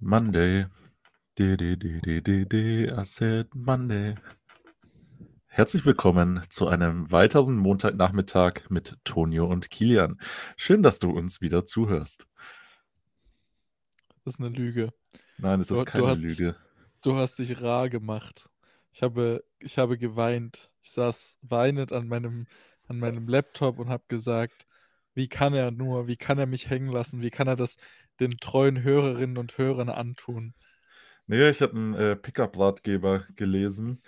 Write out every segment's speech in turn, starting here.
Monday. De, de, de, de, de, de, I said Monday. Herzlich willkommen zu einem weiteren Montagnachmittag mit Tonio und Kilian. Schön, dass du uns wieder zuhörst. Das ist eine Lüge. Nein, es Du, ist du, keine hast, Lüge. du hast dich rar gemacht. Ich habe, ich habe geweint. Ich saß weinend an meinem, an meinem Laptop und habe gesagt, wie kann er nur, wie kann er mich hängen lassen, wie kann er das den treuen Hörerinnen und Hörern antun? Nee, ich habe einen äh, Pickup-Ratgeber gelesen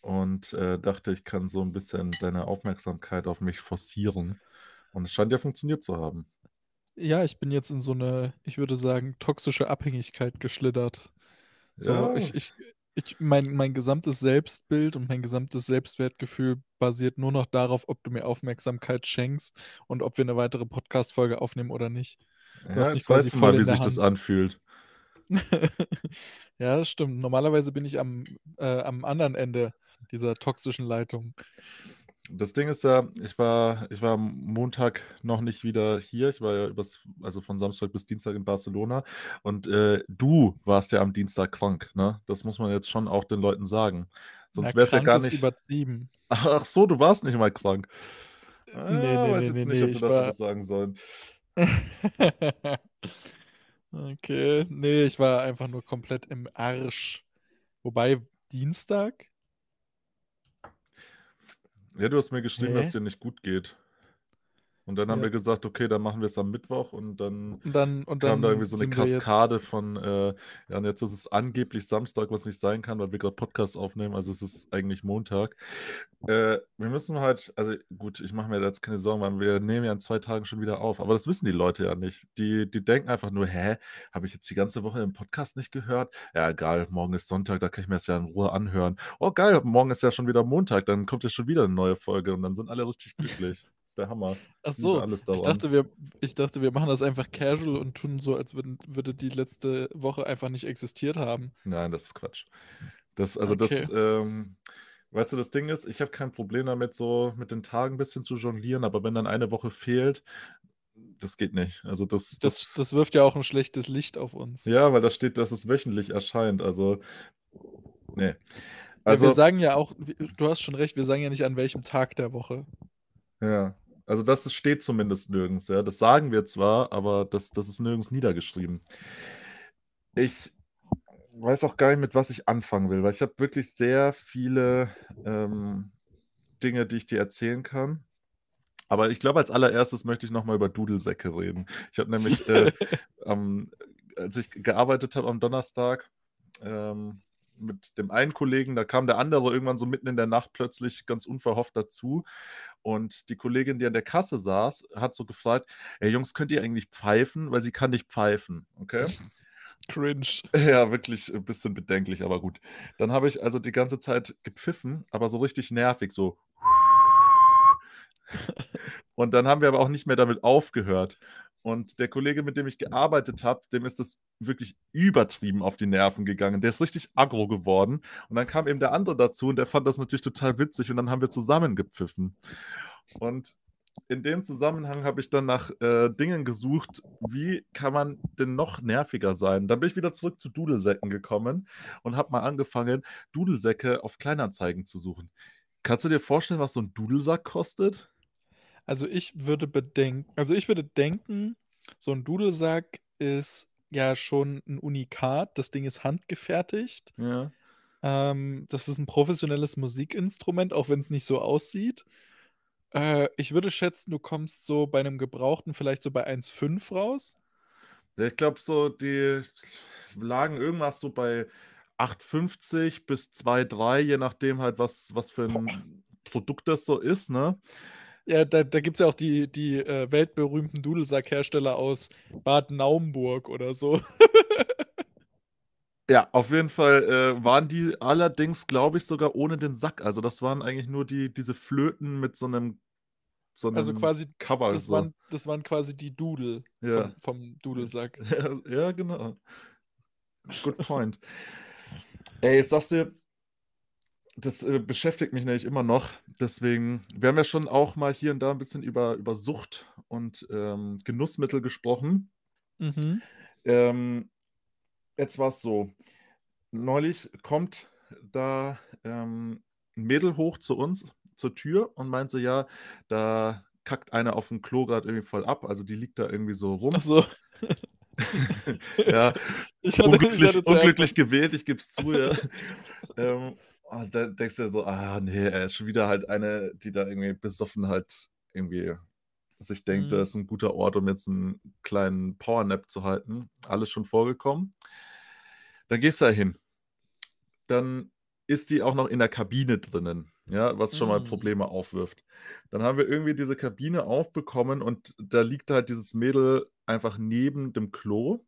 und äh, dachte, ich kann so ein bisschen deine Aufmerksamkeit auf mich forcieren. Und es scheint ja funktioniert zu haben. Ja, ich bin jetzt in so eine, ich würde sagen, toxische Abhängigkeit geschlittert. So, Ja, ich, ich, ich, mein, mein gesamtes Selbstbild und mein gesamtes Selbstwertgefühl basiert nur noch darauf, ob du mir Aufmerksamkeit schenkst und ob wir eine weitere Podcast-Folge aufnehmen oder nicht. Du ja, jetzt weißt du mal, wie sich das Hand. anfühlt. Ja, das stimmt. Normalerweise bin ich am, äh, am anderen Ende dieser toxischen Leitung. Das Ding ist ja, ich war, ich war am Montag noch nicht wieder hier. Ich war ja übers, also von Samstag bis Dienstag in Barcelona. Und äh, du warst ja am Dienstag krank, ne? Das muss man jetzt schon auch den Leuten sagen. Sonst wäre es ja gar nicht. übertrieben. Ach so, du warst nicht mal krank. Nee, Ah, nee, weiß nee, jetzt nee, nicht, nee, ob wir ich das war. sagen sollen. Okay, nee, ich war einfach nur komplett im Arsch. Wobei, Dienstag? Ja, du hast mir geschrieben, dass es Hä? dir nicht gut geht. Und dann haben Ja, wir gesagt, okay, dann machen wir es am Mittwoch und dann und dann, und kam da irgendwie dann so eine Kaskade jetzt. von, äh, ja, und jetzt ist es angeblich Samstag, was nicht sein kann, weil wir gerade Podcast aufnehmen, also es ist eigentlich Montag. Äh, wir müssen halt, also gut, ich mache mir jetzt keine Sorgen, weil wir nehmen ja in zwei Tagen schon wieder auf, aber das wissen die Leute ja nicht. Die, die denken einfach nur, hä, habe ich jetzt die ganze Woche im Podcast nicht gehört? Ja, egal, morgen ist Sonntag, da kann ich mir das ja in Ruhe anhören. Oh, geil, morgen ist ja schon wieder Montag, dann kommt ja schon wieder eine neue Folge und dann sind alle richtig glücklich. Der Hammer. Ach so, alles ich dachte, wir, ich dachte, wir machen das einfach casual und tun so, als würden, würde die letzte Woche einfach nicht existiert haben. Nein, das ist Quatsch. Das, also Okay. das, ähm, weißt du, das Ding ist, ich habe kein Problem damit, so mit den Tagen ein bisschen zu jonglieren, aber wenn dann eine Woche fehlt, das geht nicht. Also das, Das, das, das wirft ja auch ein schlechtes Licht auf uns. ja, weil da steht, dass es wöchentlich erscheint. Also, nee. Ja, wir Also, sagen ja auch, du hast schon recht, wir sagen ja nicht an welchem Tag der Woche. ja. Also das steht zumindest nirgends, ja. Das sagen wir zwar, aber das, das ist nirgends niedergeschrieben. Ich weiß auch gar nicht, mit was ich anfangen will, weil ich habe wirklich sehr viele ähm, Dinge, die ich dir erzählen kann. Aber ich glaube, als allererstes möchte ich nochmal über Dudelsäcke reden. Ich habe nämlich, äh, am, als ich gearbeitet habe am Donnerstag, ähm, mit dem einen Kollegen, da kam der andere irgendwann so mitten in der Nacht plötzlich ganz unverhofft dazu. Und die Kollegin, die an der Kasse saß, hat so gefragt: Ey Jungs, könnt ihr eigentlich pfeifen? Weil sie kann nicht pfeifen. Okay. Cringe. Ja, wirklich ein bisschen bedenklich, aber gut. Dann habe ich also die ganze Zeit gepfiffen, aber so richtig nervig, so. Und dann haben wir aber auch nicht mehr damit aufgehört. Und der Kollege, mit dem ich gearbeitet habe, dem ist das wirklich übertrieben auf die Nerven gegangen. Der ist richtig aggro geworden. Und dann kam eben der andere dazu und der fand das natürlich total witzig und dann haben wir zusammen gepfiffen. Und in dem Zusammenhang habe ich dann nach äh, Dingen gesucht, wie kann man denn noch nerviger sein? Dann bin ich wieder zurück zu Dudelsäcken gekommen und habe mal angefangen, Dudelsäcke auf Kleinanzeigen zu suchen. Kannst du dir vorstellen, was so ein Dudelsack kostet? Also ich würde bedenken, also ich würde denken, so ein Dudelsack ist ja schon ein Unikat. Das Ding ist handgefertigt. Ja. Ähm, das ist ein professionelles Musikinstrument, auch wenn es nicht so aussieht. Äh, ich würde schätzen, du kommst so bei einem Gebrauchten vielleicht so bei 1,5 raus. Ich glaube, so die lagen irgendwas so bei 8,50 bis 2,3, je nachdem halt, was, was für Boah. ein Produkt das so ist, ne? Ja, da, da gibt es ja auch die, die äh, weltberühmten Dudelsackhersteller aus Bad Naumburg oder so. Ja, auf jeden Fall äh, waren die allerdings, glaube ich, sogar ohne den Sack. Also das waren eigentlich nur die, diese Flöten mit so einem, so Also einem quasi, Cover. das So. waren, das waren quasi die Dudel Ja. vom, vom Dudelsack. Ja, ja, genau. Good point. Ey, ich sag's dir, das äh, beschäftigt mich nämlich immer noch. Deswegen, wir haben ja schon auch mal hier und da ein bisschen über, über Sucht und ähm, Genussmittel gesprochen. Mhm. Ähm, jetzt war es so. Neulich kommt da ähm, ein Mädel hoch zu uns zur Tür und meint so, ja, da kackt einer auf dem Klo gerade irgendwie voll ab. Also die liegt da irgendwie so rum. Ach so. ja, Ich hatte, unglücklich, unglücklich gewählt, ich gebe es zu, ja. ähm, und da denkst du dir so, ah nee, ey, schon wieder halt eine, die da irgendwie besoffen halt irgendwie sich denkt, Mhm. das ist ein guter Ort, um jetzt einen kleinen Powernap zu halten. Alles schon vorgekommen. Dann gehst du da hin. Dann ist die auch noch in der Kabine drinnen, ja, was schon mal Mm. Probleme aufwirft. Dann haben wir irgendwie diese Kabine aufbekommen und da liegt halt dieses Mädel einfach neben dem Klo,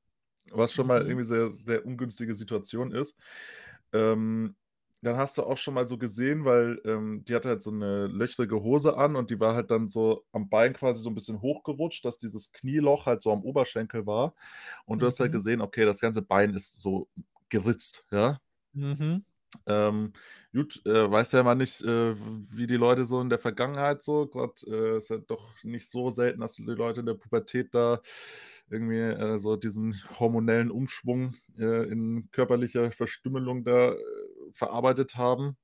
was schon mal Mhm. irgendwie sehr, sehr ungünstige Situation ist. Ähm, dann hast du auch schon mal so gesehen, weil ähm, die hatte halt so eine löchrige Hose an und die war halt dann so am Bein quasi so ein bisschen hochgerutscht, dass dieses Knieloch halt so am Oberschenkel war. Und du hast halt Mhm. gesehen, okay, das ganze Bein ist so geritzt, ja. Mhm. Ähm, gut, äh, weiß ja mal nicht, äh, wie die Leute so in der Vergangenheit so, gerade äh, ist ja doch nicht so selten, dass die Leute in der Pubertät da irgendwie äh, so diesen hormonellen Umschwung äh, in körperlicher Verstümmelung da äh, verarbeitet haben.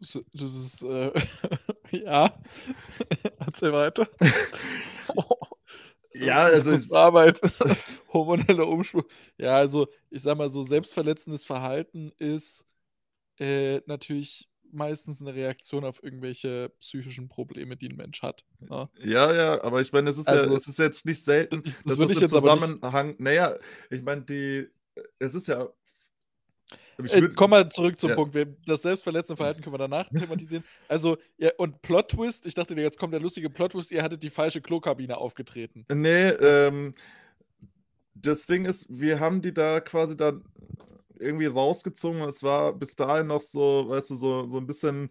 Das ist, äh, ja. Erzähl weiter. Ja, Das muss also ich- bearbeiten. Hormoneller Umschwung. Ja, also ich sag mal so, selbstverletzendes Verhalten ist äh, natürlich meistens eine Reaktion auf irgendwelche psychischen Probleme, die ein Mensch hat. Ja. Ja, ja, aber ich meine, es ist Also, ja, es ist jetzt nicht selten, Das dass würde es ich im jetzt. Zusammenhang, naja, ich meine, die, es ist ja, Äh, würd- komm mal zurück zum ja. Punkt. Das selbstverletzende Verhalten können wir danach thematisieren. Also, ja, und Plot-Twist, ich dachte jetzt kommt der lustige Plot-Twist, ihr hattet die falsche Klokabine aufgetreten. Nee, ähm, das Ding ist, wir haben die da quasi dann irgendwie rausgezogen. Es war bis dahin noch so, weißt du, so, so ein bisschen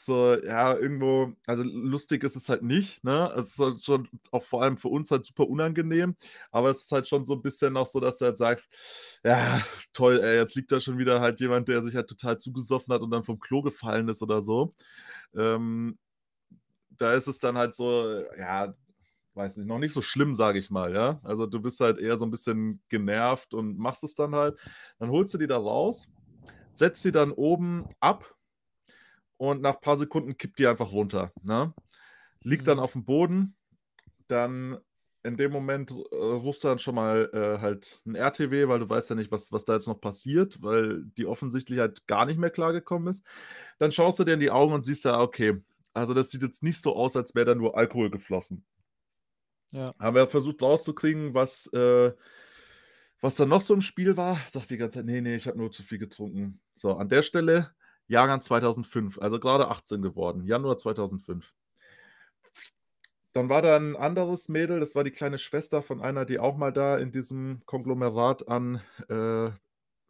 so, ja, irgendwo, also lustig ist es halt nicht, ne? Also es ist halt schon auch vor allem für uns halt super unangenehm, aber es ist halt schon so ein bisschen noch so, dass du halt sagst, ja, toll, ey, jetzt liegt da schon wieder halt jemand, der sich halt total zugesoffen hat und dann vom Klo gefallen ist oder so. Ähm, da ist es dann halt so, ja, weiß nicht, noch nicht so schlimm, sage ich mal, ja. Also du bist halt eher so ein bisschen genervt und machst es dann halt. Dann holst du die da raus, setzt sie dann oben ab und nach ein paar Sekunden kippt die einfach runter. Ne? Liegt dann Mhm. auf dem Boden, dann in dem Moment äh, rufst du dann schon mal äh, halt ein RTW, weil du weißt ja nicht, was, was da jetzt noch passiert, weil die offensichtlich halt gar nicht mehr klargekommen ist. Dann schaust du dir in die Augen und siehst ja, okay, also das sieht jetzt nicht so aus, als wäre da nur Alkohol geflossen. Ja. Haben wir versucht rauszukriegen, was, äh, was da noch so im Spiel war. Sagt die ganze Zeit, nee, nee, ich habe nur zu viel getrunken. So, an der Stelle Jahrgang 2005, also gerade 18 geworden, Januar 2005. Dann war da ein anderes Mädel, das war die kleine Schwester von einer, die auch mal da in diesem Konglomerat an äh,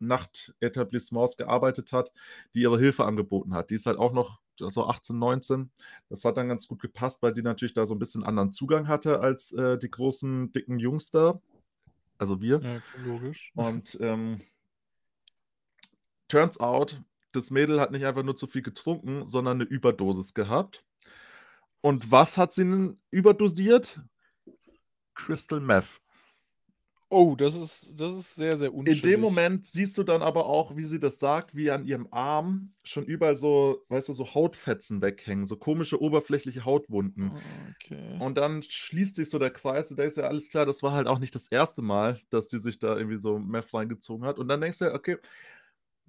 Nachtetablissements gearbeitet hat, die ihre Hilfe angeboten hat. Die ist halt auch noch so 18, 19. Das hat dann ganz gut gepasst, weil die natürlich da so ein bisschen anderen Zugang hatte als äh, die großen, dicken Jungs da. Also wir. Ja, logisch. Und ähm, turns out, das Mädel hat nicht einfach nur zu viel getrunken, sondern eine Überdosis gehabt. Und was hat sie denn überdosiert? Crystal Meth. Oh, das ist, das ist sehr, sehr In unschuldig. dem Moment siehst du dann aber auch, wie sie das sagt, wie an ihrem Arm schon überall so, weißt du, so Hautfetzen weghängen, so komische oberflächliche Hautwunden. Okay. Und dann schließt sich so der Kreis, du denkst ja, alles klar, das war halt auch nicht das erste Mal, dass die sich da irgendwie so Meth reingezogen hat. Und dann denkst du ja, okay,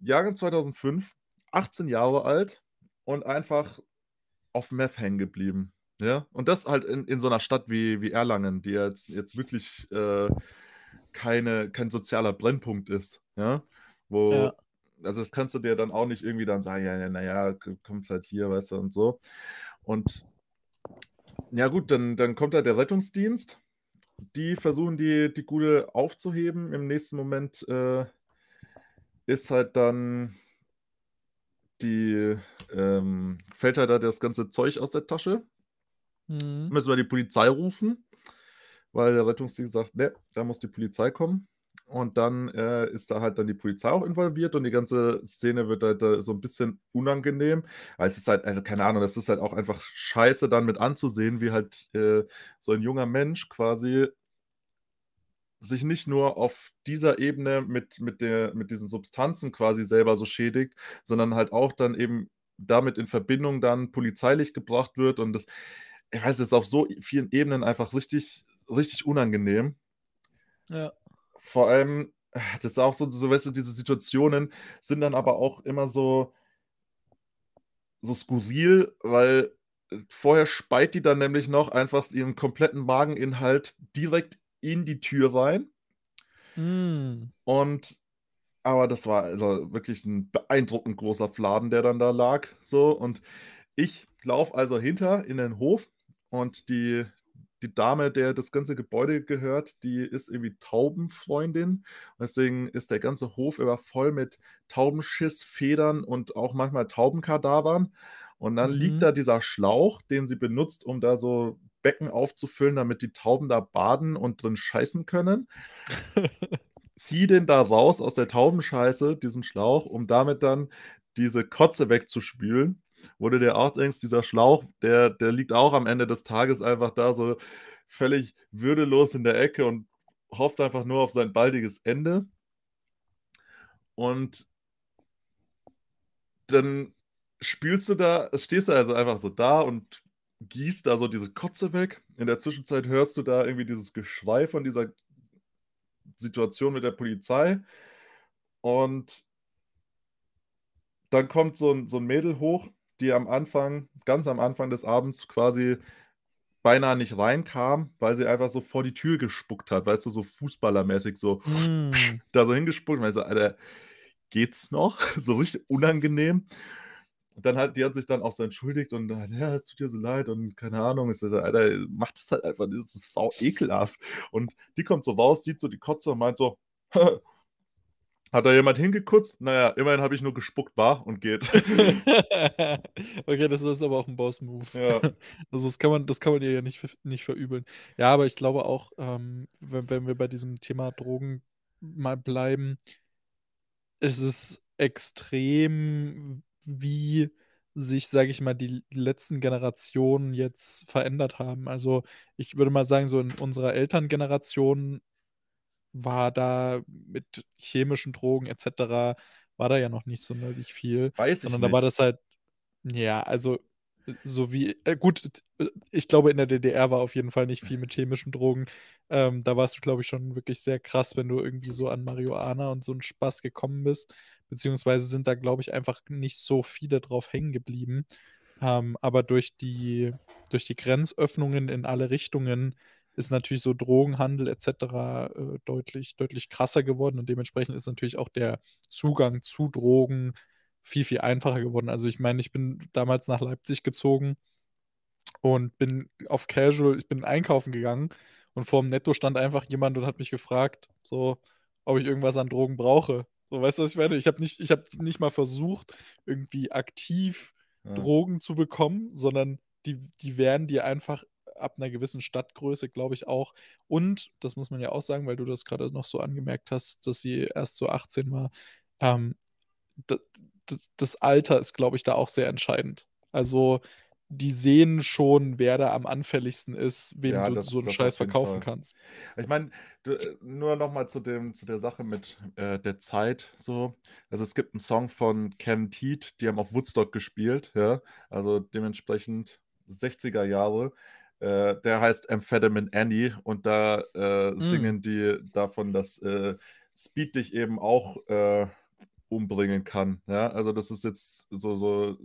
Jahrgang 2005, 18 Jahre alt und einfach auf Meth hängen geblieben. Ja, und das halt in, in so einer Stadt wie, wie Erlangen, die jetzt, jetzt wirklich äh, keine, kein sozialer Brennpunkt ist. Ja, wo, Ja. also das kannst du dir dann auch nicht irgendwie dann sagen, ja, ja, naja, kommt halt hier, weißt du, und so. Und ja, gut, dann, dann kommt halt der Rettungsdienst. Die versuchen, die, die Gute aufzuheben. Im nächsten Moment äh, ist halt dann die, ähm, fällt halt da das ganze Zeug aus der Tasche. Mhm. Müssen wir die Polizei rufen, weil der Rettungsdienst sagt, ne, da muss die Polizei kommen. Und dann äh, ist da halt dann die Polizei auch involviert und die ganze Szene wird halt äh, so ein bisschen unangenehm. Aber es ist halt, also keine Ahnung, das ist halt auch einfach scheiße dann mit anzusehen, wie halt äh, so ein junger Mensch quasi sich nicht nur auf dieser Ebene mit mit der mit diesen Substanzen quasi selber so schädigt, sondern halt auch dann eben damit in Verbindung dann polizeilich gebracht wird und das ich weiß, es ist auf so vielen Ebenen einfach richtig richtig unangenehm. Ja. Vor allem, das ist auch so so weißt du, diese Situationen sind dann aber auch immer so so skurril, weil, vorher speit die dann nämlich noch einfach ihren kompletten Mageninhalt direkt in die Tür rein. Hm. Und aber das war also wirklich 'n beeindruckend großer Fladen, der dann da lag, so. Und ich laufe also hinter in den Hof und die die Dame, der das ganze Gebäude gehört, die ist irgendwie Taubenfreundin. Deswegen ist der ganze Hof immer voll mit Taubenschiss, Federn und auch manchmal Taubenkadavern. Und dann liegt Mhm. da dieser Schlauch, den sie benutzt, um da so Becken aufzufüllen, damit die Tauben da baden und drin scheißen können. Ziehe den da raus aus der Taubenscheiße, diesen Schlauch, um damit dann diese Kotze wegzuspülen, wo du dir auch denkst, dieser Schlauch, der der liegt auch am Ende des Tages einfach da so völlig würdelos in der Ecke und hofft einfach nur auf sein baldiges Ende. Und dann spülst du da stehst du also einfach so da und gießt da so diese Kotze weg. In der Zwischenzeit hörst du da irgendwie dieses Geschrei von dieser Situation mit der Polizei. Und dann kommt so 'n so 'n Mädel hoch, die am Anfang ganz am Anfang des Abends quasi beinahe nicht reinkam, weil sie einfach so vor die Tür gespuckt hat, weißt du, so fußballermäßig so Hm. da so hingespuckt ich so: „Alter, geht's noch?“ So richtig unangenehm. Und dann hat die hat sich dann auch so entschuldigt und „Ja, es tut ihr so leid“ und keine Ahnung. Ich so: „Alter, mach das halt einfach das ist sau ekelhaft.“ Und die kommt so raus, sieht so die Kotze und meint so: „Hat da jemand hingekotzt? Na ja, immerhin habe ich nur gespuckt, wa?“ Und geht. Okay, das ist aber auch 'n Boss-Move. Ja. Also, das kann man das kann man ihr ja nicht nicht verübeln. Ja, aber ich glaube auch, ähm, wenn wenn wir bei diesem Thema Drogen mal bleiben es ist extrem, wie sich, sage ich mal, die letzten Generationen jetzt verändert haben. Also, ich würde mal sagen, so in unserer Elterngeneration war da mit chemischen Drogen et cetera war da ja noch nicht sonderlich viel, Weiß ich sondern da war nicht. das halt ja, also, so wie äh, gut, äh, ich glaube, in der DDR war auf jeden Fall nicht viel mit chemischen Drogen. Ähm, da warst du, glaube ich, schon wirklich sehr krass, wenn du irgendwie so an Marihuana und so 'n Spaß gekommen bist, beziehungsweise sind da, glaube ich, einfach nicht so viele drauf hängen geblieben. Ähm, aber durch die durch die Grenzöffnungen in alle Richtungen ist natürlich so Drogenhandel et cetera, äh, deutlich deutlich krasser geworden und dementsprechend ist natürlich auch der Zugang zu Drogen viel, viel einfacher geworden. Also, ich meine, ich bin damals nach Leipzig gezogen und bin auf Casual ich bin einkaufen gegangen und vorm Netto stand einfach jemand und hat mich gefragt, so, ob ich irgendwas an Drogen brauche. So, weißt du, was ich meine? Ich habe nicht ich habe nicht mal versucht, irgendwie aktiv Ja. Drogen zu bekommen, sondern die die werden dir einfach ab 'ner gewissen Stadtgröße, glaube ich auch und das muss man ja auch sagen, weil du das grade noch so angemerkt hast, dass sie erst so 18 war, ähm, das Alter ist, glaube ich, da auch sehr entscheidend. Also, die sehen schon, wer da am anfälligsten ist, wem Ja, du das so 'n das Scheiß verkaufen Fall. kannst. Ich meine, nur noch mal zu dem zu der Sache mit, äh, der Zeit so. Also, es gibt 'n Song von Ken Teat, die haben auf Woodstock gespielt, ja, also, dementsprechend 60er Jahre. Äh, der heißt „Amphetamine Annie“ und da, äh, Hm. singen die davon, dass, äh, Speed dich eben auch, äh, umbringen kann, ja? Also, das ist jetzt so so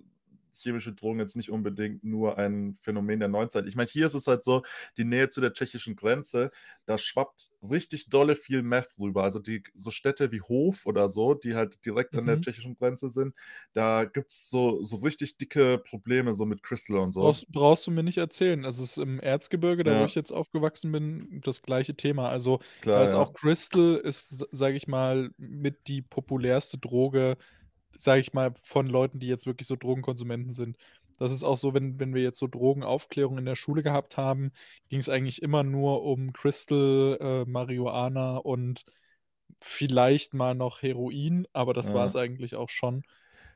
chemische Drogen jetzt nicht unbedingt nur ein Phänomen der Neuzeit. Ich meine, hier ist es halt so, die Nähe zu der tschechischen Grenze, da schwappt richtig dolle viel Meth rüber. Also, die so Städte wie Hof oder so, die halt direkt an der Mhm. tschechischen Grenze sind, da gibt's so so richtig dicke Probleme so mit Crystal und so. Brauchst brauchst du mir nicht erzählen. Es ist im Erzgebirge, da wo Ja. ich jetzt aufgewachsen bin, das gleiche Thema. Also, da Klar, ist auch ja. Crystal ist, sage ich mal, mit die populärste Droge, sage ich mal, von Leuten, die jetzt wirklich so Drogenkonsumenten sind. Das ist auch so, wenn wenn wir jetzt so Drogenaufklärung in der Schule gehabt haben, ging's eigentlich immer nur um Crystal, äh, Marihuana und vielleicht mal noch Heroin, aber das Ja. eigentlich auch schon.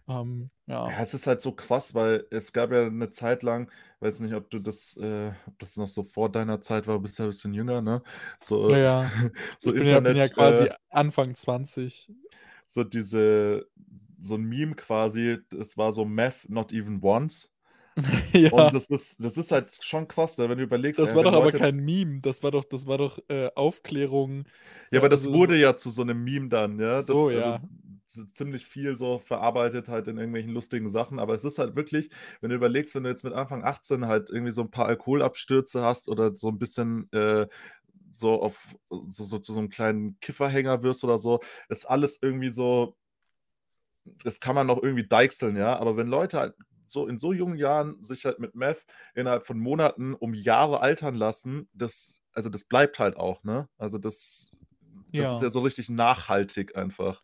Ähm, ja. Ja, es ist halt so krass, weil es gab ja 'ne Zeit lang weiß nicht, ob du das äh, ob das noch so vor deiner Zeit war, bist ja 'n bisschen jünger, ne? So Ja, ja. so Ich bin ja bin ja Internet, quasi äh Anfang 20. so diese so 'n Meme quasi, es war so „Math not even once“. Und Ja. das ist das ist halt schon krass, ne, wenn du überlegst, Das ey, war doch aber Leute jetzt kein Meme. Das war doch das war doch, äh, Aufklärung, Ja, aber das also so wurde ja zu so 'nem Meme dann, ja? Das So, also ja. z ziemlich viel so verarbeitet halt in irgendwelchen lustigen Sachen. Aber es ist halt wirklich wenn du überlegst, wenn du jetzt mit Anfang 18 halt irgendwie so 'n paar Alkoholabstürze hast oder so 'n bisschen, äh, so auf so so zu so 'nem kleinen Kifferhänger wirst oder so, ist alles irgendwie so das kann man noch irgendwie deichseln, ja? Aber wenn Leute halt so in so jungen Jahren sich halt mit Meth innerhalb von Monaten um Jahre altern lassen, das also, das bleibt halt auch, ne? Also, das das ist ja Ja. so richtig nachhaltig einfach.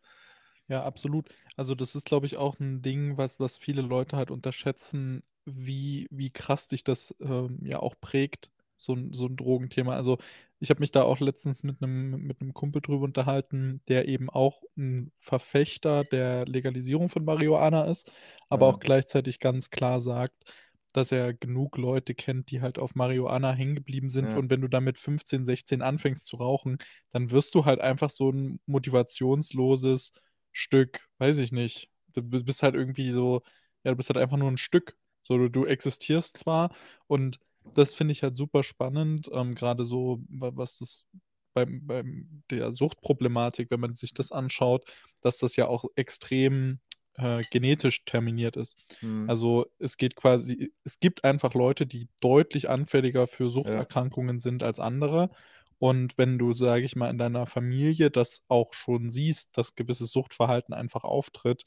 Ja, absolut. Also, das ist, glaube ich, auch 'n Ding, was was viele Leute halt unterschätzen, wie wie krass dich das, ähm, ja auch prägt, so 'n so 'n Drogenthema. Also, ich habe mich da auch letztens mit 'nem mit Kumpel drüber unterhalten, der eben auch 'n Verfechter der Legalisierung von Marihuana ist, aber auch Ja. gleichzeitig ganz klar sagt, dass er genug Leute kennt, die halt auf Marihuana hängen geblieben sind. Ja. Und wenn du dann mit 15, 16 anfängst zu rauchen, dann wirst du halt einfach so 'n motivationsloses Stück, weiß ich nicht. Du bi bist halt irgendwie so ja, du bist halt einfach nur 'n Stück. So, du du existierst zwar und das finde ich halt super spannend, ähm, grade so, wa was das beim beim der Suchtproblematik, wenn man sich das anschaut, dass das ja auch extrem, äh, genetisch terminiert ist. Mhm. Also, es geht quasi es gibt einfach Leute, die deutlich anfälliger für Ja. Suchterkrankungen sind als andere. Und wenn du, sage ich mal, in deiner Familie das auch schon siehst, dass gewisses Suchtverhalten einfach auftritt,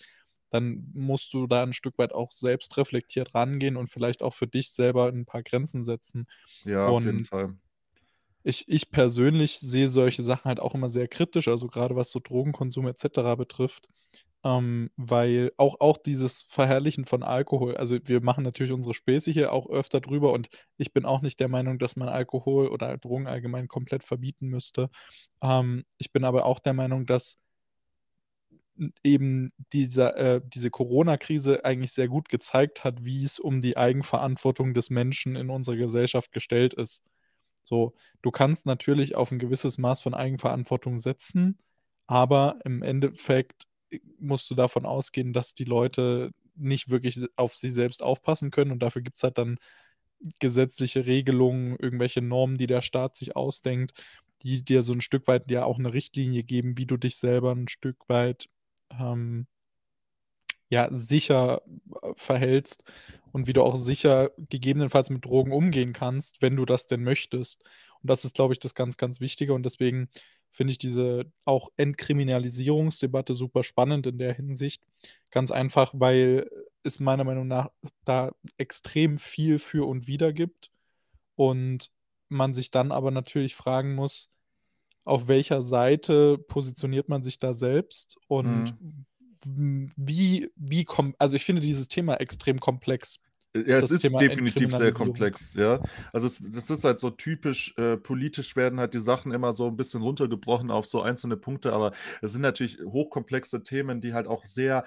dann musst du da 'n Stück weit auch selbstreflektiert rangehen und vielleicht auch für dich selber 'n paar Grenzen setzen. Ja, auf jeden Und Fall. ich ich persönlich sehe solche Sachen halt auch immer sehr kritisch, also, grade was so Drogenkonsum et cetera betrifft, ähm, weil auch auch dieses Verherrlichen von Alkohol also, wir machen natürlich unsere Späße hier auch öfter drüber und ich bin auch nicht der Meinung, dass man Alkohol oder Drogen allgemein komplett verbieten müsste. Ähm, ich bin aber auch der Meinung, dass eben dieser äh, diese Corona-Krise eigentlich sehr gut gezeigt hat, wie es um die Eigenverantwortung des Menschen in unserer Gesellschaft gestellt ist. So, du kannst natürlich auf 'n gewisses Maß von Eigenverantwortung setzen, aber im Endeffekt, äh, musst du davon ausgehen, dass die Leute nicht wirklich auf sich selbst aufpassen können und dafür gibt's halt dann gesetzliche Regelungen, irgendwelche Normen, die der Staat sich ausdenkt, die dir so 'n Stück weit ja auch 'ne Richtlinie geben, wie du dich selber 'n Stück weit, ähm ja, sicher, äh, verhältst und wie du auch sicher gegebenenfalls mit Drogen umgehen kannst, wenn du das denn möchtest. Und das ist, glaube ich, das ganz, ganz Wichtige und deswegen finde ich diese auch Entkriminalisierungsdebatte super spannend in der Hinsicht. Ganz einfach, weil es meiner Meinung nach da extrem viel für und wider gibt und man sich dann aber natürlich fragen muss, auf welcher Seite positioniert man sich da selbst und Mhm. wie wie kom also, ich finde dieses Thema extrem komplex, ja, es ist Thema definitiv sehr komplex, ja. Also, es das ist halt so typisch, äh, politisch werden halt die Sachen immer so 'n bisschen runtergebrochen auf so einzelne Punkte, aber es sind natürlich hochkomplexe Themen, die halt auch sehr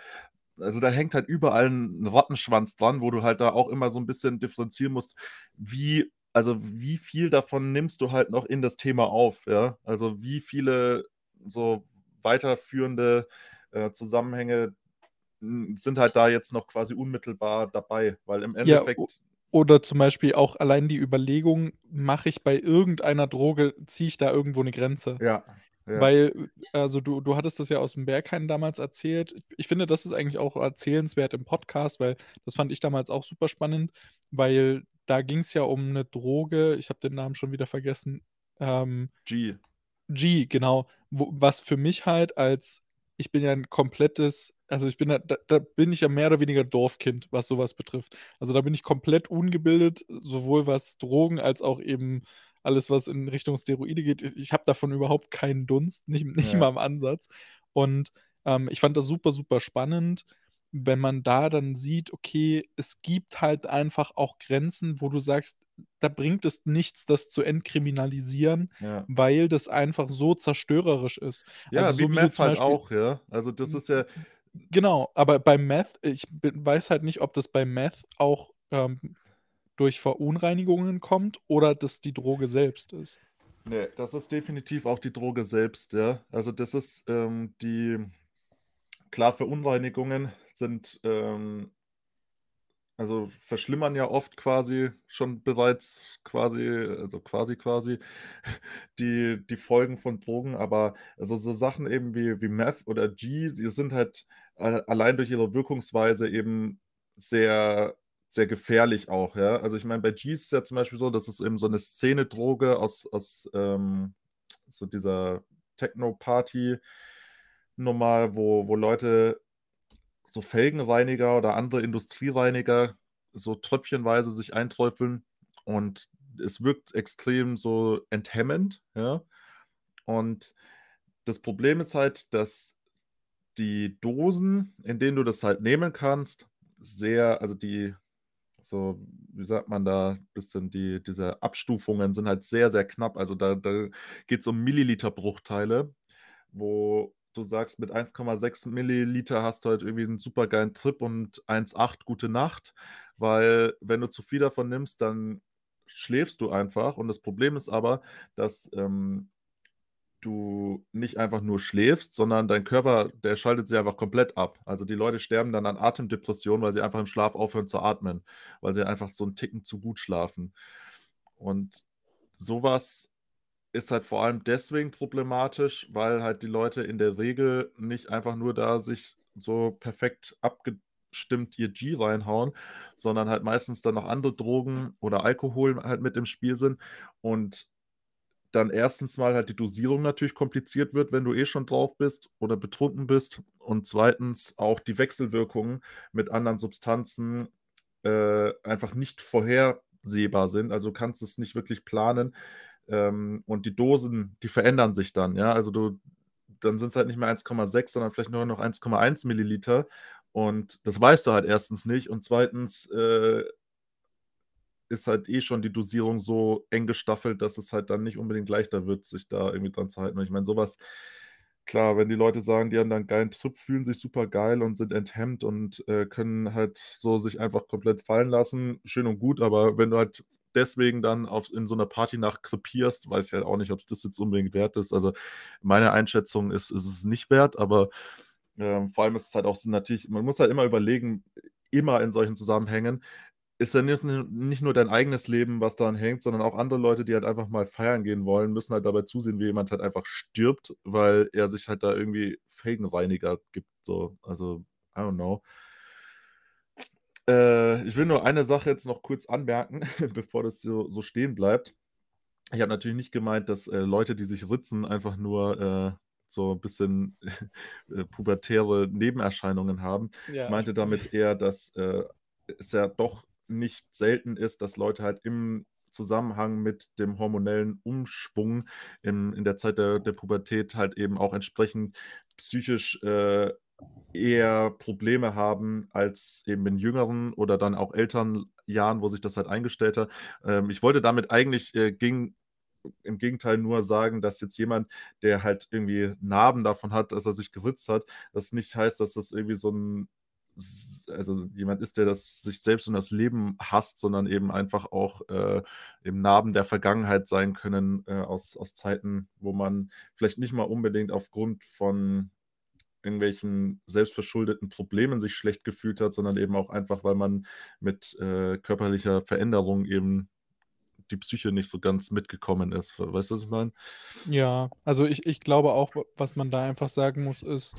also, da hängt halt überall 'n Rattenschwanz dran, wo du halt da auch immer so 'n bisschen differenzieren musst, wie also, wie viel davon nimmst du halt noch in das Thema auf, ja? Also, wie viele so weiterführende, äh, Zusammenhänge, hm, sind halt da jetzt noch quasi unmittelbar dabei, weil im Ja, Endeffekt oder zum Beispiel auch allein die Überlegung, mache ich bei irgendeiner Droge ziehe ich da irgendwo 'ne Grenze? Ja, ja. Weil, also, du du hattest das ja aus'm Berghain damals erzählt. Ich finde, das ist eigentlich auch erzählenswert im Podcast, weil das fand ich damals auch super spannend, weil da ging's ja um 'ne Droge, ich habe den Namen schon wieder vergessen, ähm G. G, genau. Wo was für mich halt als ich bin ja 'n komplettes also, ich bin da da bin ich ja mehr oder weniger Dorfkind, was so was betrifft. Also, da bin ich komplett ungebildet, sowohl was Drogen als auch eben alles, was in Richtung Steroide geht. Ich habe davon überhaupt keinen Dunst, nicht nicht Ja. mal im Ansatz. Und, ähm, ich fand das super, super spannend, wenn man da dann sieht, okay, es gibt halt einfach auch Grenzen, wo du sagst, da bringt es nichts, das zu entkriminalisieren, Ja. weil das einfach so zerstörerisch ist. Also, Ja, wie so wie Meth halt Beispiel auch, ja. Also, das ist ja Genau, aber bei Meth, ich weiß halt nicht, ob das bei Meth auch ähm, durch Verunreinigungen kommt oder dass die Droge selbst ist. Nee, das ist definitiv auch die Droge selbst, ja. Also das ist ähm, die, klar, Verunreinigungen sind ähm, also verschlimmern ja oft quasi schon bereits quasi, also quasi quasi die, die Folgen von Drogen, aber also so Sachen eben wie, wie Meth oder G, die sind halt allein durch ihre Wirkungsweise eben sehr, sehr gefährlich auch, ja. Also ich meine, bei G ist ja zum Beispiel so, dass es eben so eine Szene-Droge aus, aus ähm, so dieser Techno-Party normal, wo, wo Leute so Felgenreiniger oder andere Industriereiniger so tröpfchenweise sich einträufeln und es wirkt extrem so enthemmend, ja. Und das Problem ist halt, dass die Dosen, in denen du das halt nehmen kannst, sehr, also die, so, wie sagt man da, bisschen die, diese Abstufungen sind halt sehr, sehr knapp. Also da, da geht es um Milliliter-Bruchteile, wo du sagst, mit 1,6 Milliliter hast du halt irgendwie einen super geilen Trip und 1,8 gute Nacht, weil wenn du zu viel davon nimmst, dann schläfst du einfach. Und das Problem ist aber, dass ähm, du nicht einfach nur schläfst, sondern dein Körper, der schaltet sich einfach komplett ab. Also die Leute sterben dann an Atemdepressionen, weil sie einfach im Schlaf aufhören zu atmen, weil sie einfach so einen Ticken zu gut schlafen. Und sowas ist halt vor allem deswegen problematisch, weil halt die Leute in der Regel nicht einfach nur da sich so perfekt abgestimmt ihr G reinhauen, sondern halt meistens dann noch andere Drogen oder Alkohol halt mit im Spiel sind und dann erstens mal halt die Dosierung natürlich kompliziert wird, wenn du eh schon drauf bist oder betrunken bist und zweitens auch die Wechselwirkungen mit anderen Substanzen äh, einfach nicht vorhersehbar sind. Also du kannst es nicht wirklich planen, ähm, und die Dosen, die verändern sich dann, ja. Also du, dann sind es halt nicht mehr 1,6, sondern vielleicht nur noch 1,1 Milliliter. Und das weißt du halt erstens nicht. Und zweitens äh, ist halt eh schon die Dosierung so eng gestaffelt, dass es halt dann nicht unbedingt leichter wird, sich da irgendwie dran zu halten. Und ich meine, sowas, klar, wenn die Leute sagen, die haben dann einen geilen Trip, fühlen sich super geil und sind enthemmt und äh, können halt so sich einfach komplett fallen lassen, schön und gut, aber wenn du halt deswegen dann auf, in so einer Partynacht krepierst, weiß ich halt auch nicht, ob es das jetzt unbedingt wert ist. Also meine Einschätzung ist, ist es nicht wert, aber äh, vor allem ist es halt auch natürlich, man muss halt immer überlegen, immer in solchen Zusammenhängen, ist ja nicht, nicht nur dein eigenes Leben, was daran hängt, sondern auch andere Leute, die halt einfach mal feiern gehen wollen, müssen halt dabei zusehen, wie jemand halt einfach stirbt, weil er sich halt da irgendwie Felgenreiniger gibt. So. Also, I don't know. Äh, ich will nur eine Sache jetzt noch kurz anmerken, bevor das so, so stehen bleibt. Ich habe natürlich nicht gemeint, dass äh, Leute, die sich ritzen, einfach nur äh, so ein bisschen äh, pubertäre Nebenerscheinungen haben. Ja. Ich meinte damit eher, dass äh, es ja doch nicht selten ist, dass Leute halt im Zusammenhang mit dem hormonellen Umschwung in, in der Zeit der, der Pubertät halt eben auch entsprechend psychisch äh, eher Probleme haben als eben in jüngeren oder dann auch älteren Jahren, wo sich das halt eingestellt hat. Ähm, ich wollte damit eigentlich äh, ging, im Gegenteil nur sagen, dass jetzt jemand, der halt irgendwie Narben davon hat, dass er sich geritzt hat, das nicht heißt, dass das irgendwie so ein also jemand ist, der das sich selbst und das Leben hasst, sondern eben einfach auch äh, im Narben der Vergangenheit sein können, äh, aus, aus Zeiten, wo man vielleicht nicht mal unbedingt aufgrund von irgendwelchen selbstverschuldeten Problemen sich schlecht gefühlt hat, sondern eben auch einfach, weil man mit äh, körperlicher Veränderung eben die Psyche nicht so ganz mitgekommen ist. Weißt du, was ich meine? Ja, also ich, ich glaube auch, was man da einfach sagen muss, ist,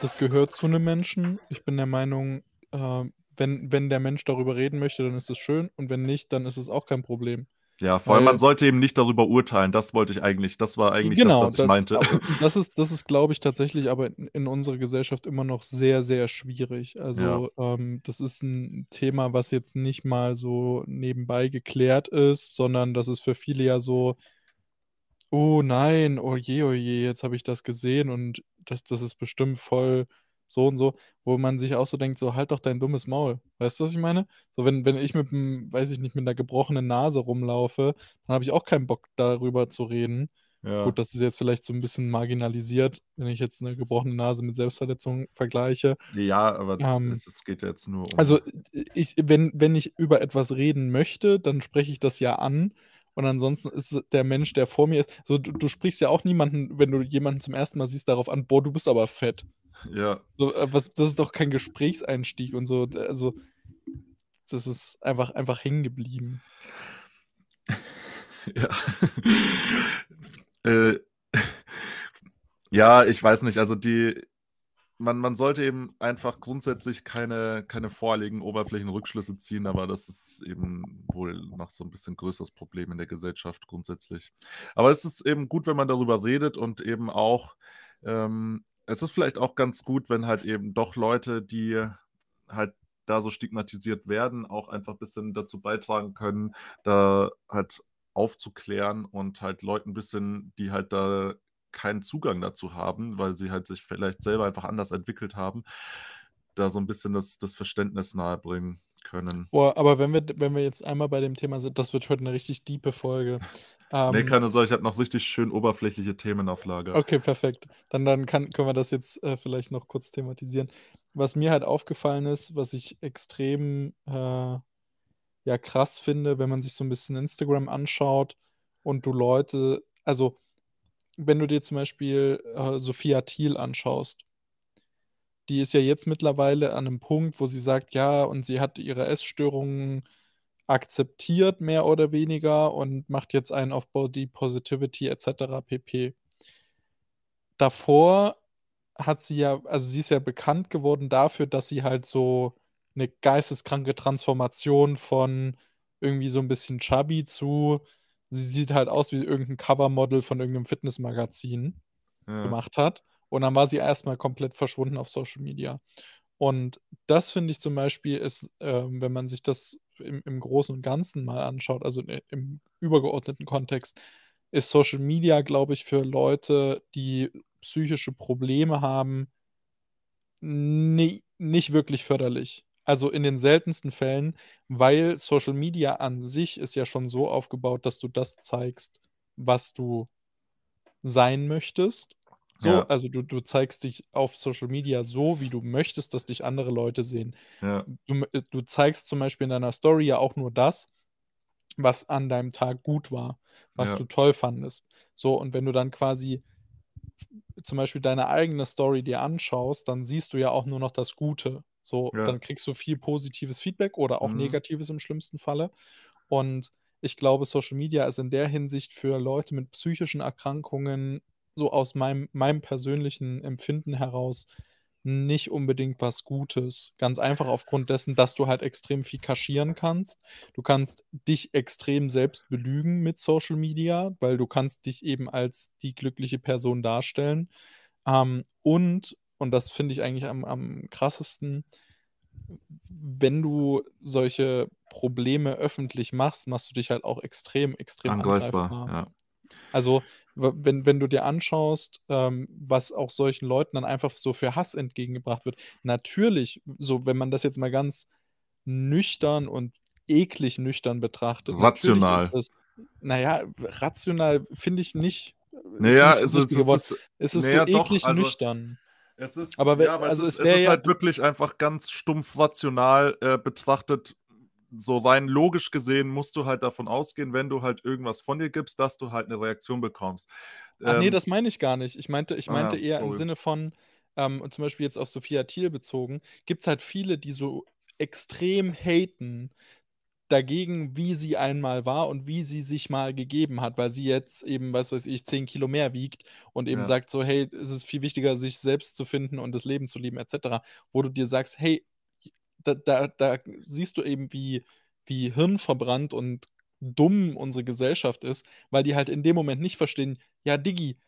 das gehört zu einem Menschen. Ich bin der Meinung, äh, wenn, wenn der Mensch darüber reden möchte, dann ist es schön und wenn nicht, dann ist es auch kein Problem. Ja, vor allem, man sollte eben nicht darüber urteilen. Das wollte ich eigentlich. Das war eigentlich genau, das, was ich das, meinte. Das ist, das ist glaube ich, tatsächlich aber in, in, unserer Gesellschaft immer noch sehr, sehr schwierig. Also, ja. ähm, das ist ein Thema, was jetzt nicht mal so nebenbei geklärt ist, sondern das ist für viele ja so, oh nein, oh je, oh je, jetzt habe ich das gesehen und das, das ist bestimmt voll so und so, wo man sich auch so denkt, so halt doch dein dummes Maul. Weißt du, was ich meine? So, wenn, wenn ich mit einem, weiß ich nicht, mit einer gebrochenen Nase rumlaufe, dann habe ich auch keinen Bock darüber zu reden. Ja. Gut, das ist jetzt vielleicht so 'n bisschen marginalisiert, wenn ich jetzt 'ne gebrochene Nase mit Selbstverletzung vergleiche. Ja, aber Ähm, es es geht jetzt nur also, um i ich wenn wenn ich über etwas reden möchte, dann spreche ich das ja an und ansonsten ist der Mensch, der vor mir ist so, du du sprichst ja auch niemanden, wenn du jemanden zum 1. Mal siehst, darauf an: „Boah, du bist aber fett.“ Ja. So, äh, was das ist doch kein Gesprächseinstieg und so, also das ist einfach einfach hängen geblieben. Ja. Äh, ja, ich weiß nicht, also die man man sollte eben einfach grundsätzlich keine keine vorherigen Oberflächenrückschlüsse ziehen, aber das ist eben wohl noch so 'n bisschen größeres Problem in der Gesellschaft grundsätzlich. Aber es ist eben gut, wenn man darüber redet und eben auch ähm, es ist vielleicht auch ganz gut, wenn halt eben doch Leute, die halt da so stigmatisiert werden, auch einfach bisschen dazu beitragen können, da halt aufzuklären und halt Leuten bisschen, die halt da keinen Zugang dazu haben, weil sie halt sich vielleicht selber einfach anders entwickelt haben, da so 'n bisschen das das Verständnis nahebringen können. Boah, aber wenn wir wenn wir jetzt einmal bei dem Thema sind das wird heute 'ne richtig diepe Folge. Ne, Ähm keine Sorge, ich habe noch richtig schön oberflächliche Themen auf Lager. Okay, perfekt. Dann dann kann können wir das jetzt, äh, vielleicht noch kurz thematisieren. Was mir halt aufgefallen ist, was ich extrem, äh, ja, krass finde, wenn man sich so 'n bisschen Instagram anschaut und du Leute also, wenn du dir zum Beispiel, äh, Sophia Thiel anschaust die ist ja jetzt mittlerweile an 'nem Punkt, wo sie sagt, ja, und sie hat ihre Essstörungen akzeptiert, mehr oder weniger und macht jetzt einen auf Body Positivity et cetera pp. Davor hat sie ja also, sie ist ja bekannt geworden dafür, dass sie halt so 'ne geisteskranke Transformation von irgendwie so 'n bisschen chubby zu sie sieht halt aus wie irgend 'n Covermodel von irgend 'nem Fitnessmagazin Ja. gemacht hat. Und dann war sie erst mal komplett verschwunden auf Social Media. Und das finde ich zum Beispiel ist, ähm, wenn man sich das im im Großen und Ganzen mal anschaut, also, i im übergeordneten Kontext, ist Social Media, glaube ich, für Leute, die psychische Probleme haben ne nicht wirklich förderlich. Also, in den seltensten Fällen, weil Social Media an sich ist ja schon so aufgebaut, dass du das zeigst, was du sein möchtest. So, Ja. also, du du zeigst dich auf Social Media so, wie du möchtest, dass dich andere Leute sehen. Ja. Du m du zeigst zum Beispiel in deiner Story ja auch nur das, was an deinem Tag gut war, was Ja. du toll fandest. So, und wenn du dann quasi zum Beispiel deine eigene Story dir anschaust, dann siehst du ja auch nur noch das Gute. So, Ja. dann kriegst du viel positives Feedback oder auch Mhm. negatives im schlimmsten Falle. Und ich glaube, Social Media ist in der Hinsicht für Leute mit psychischen Erkrankungen so aus meinem meinem persönlichen Empfinden heraus nicht unbedingt was Gutes. Ganz einfach aufgrund dessen, dass du halt extrem viel kaschieren kannst. Du kannst dich extrem selbst belügen mit Social Media, weil du kannst dich eben als die glückliche Person darstellen. Ähm, und und das finde ich eigentlich am am krassesten wenn du solche Probleme öffentlich machst, machst du dich halt auch extrem, extrem Angreifbar, angreifbar. ja. Also, wenn wenn du dir anschaust, ähm, was auch solchen Leuten dann einfach so für Hass entgegengebracht wird. Natürlich, so wenn man das jetzt mal ganz nüchtern und eklig nüchtern betrachtet, Rational. das na ja, rational finde ich nicht Na ist nicht also, es ist Es ist so ja, doch, eklig also nüchtern. es ist Aber ja, aber es also, ist es es wäre ist ja halt wirklich einfach ganz stumpf rational, äh, betrachtet so rein logisch gesehen musst du halt davon ausgehen, wenn du halt irgendwas von dir gibst, dass du halt 'ne Reaktion bekommst. Ach Ähm das meine ich gar nicht. Ich meinte ich Ah meinte ja, eher im sorry. Sinne von, ähm, zum Beispiel jetzt auf Sophia Thiel bezogen, gibt's halt viele, die so extrem haten dagegen, wie sie einmal war und wie sie sich mal gegeben hat, weil sie jetzt eben, was weiß ich, 10 Kilo mehr wiegt und eben Ja. sagt so: „Hey, es ist viel wichtiger, sich selbst zu finden und das Leben zu lieben“ et cetera. Wo du dir sagst: „Hey, da da da siehst du eben, wie wie hirnverbrannt und dumm unsere Gesellschaft ist, weil die halt in dem Moment nicht verstehen: Ja, Diggi,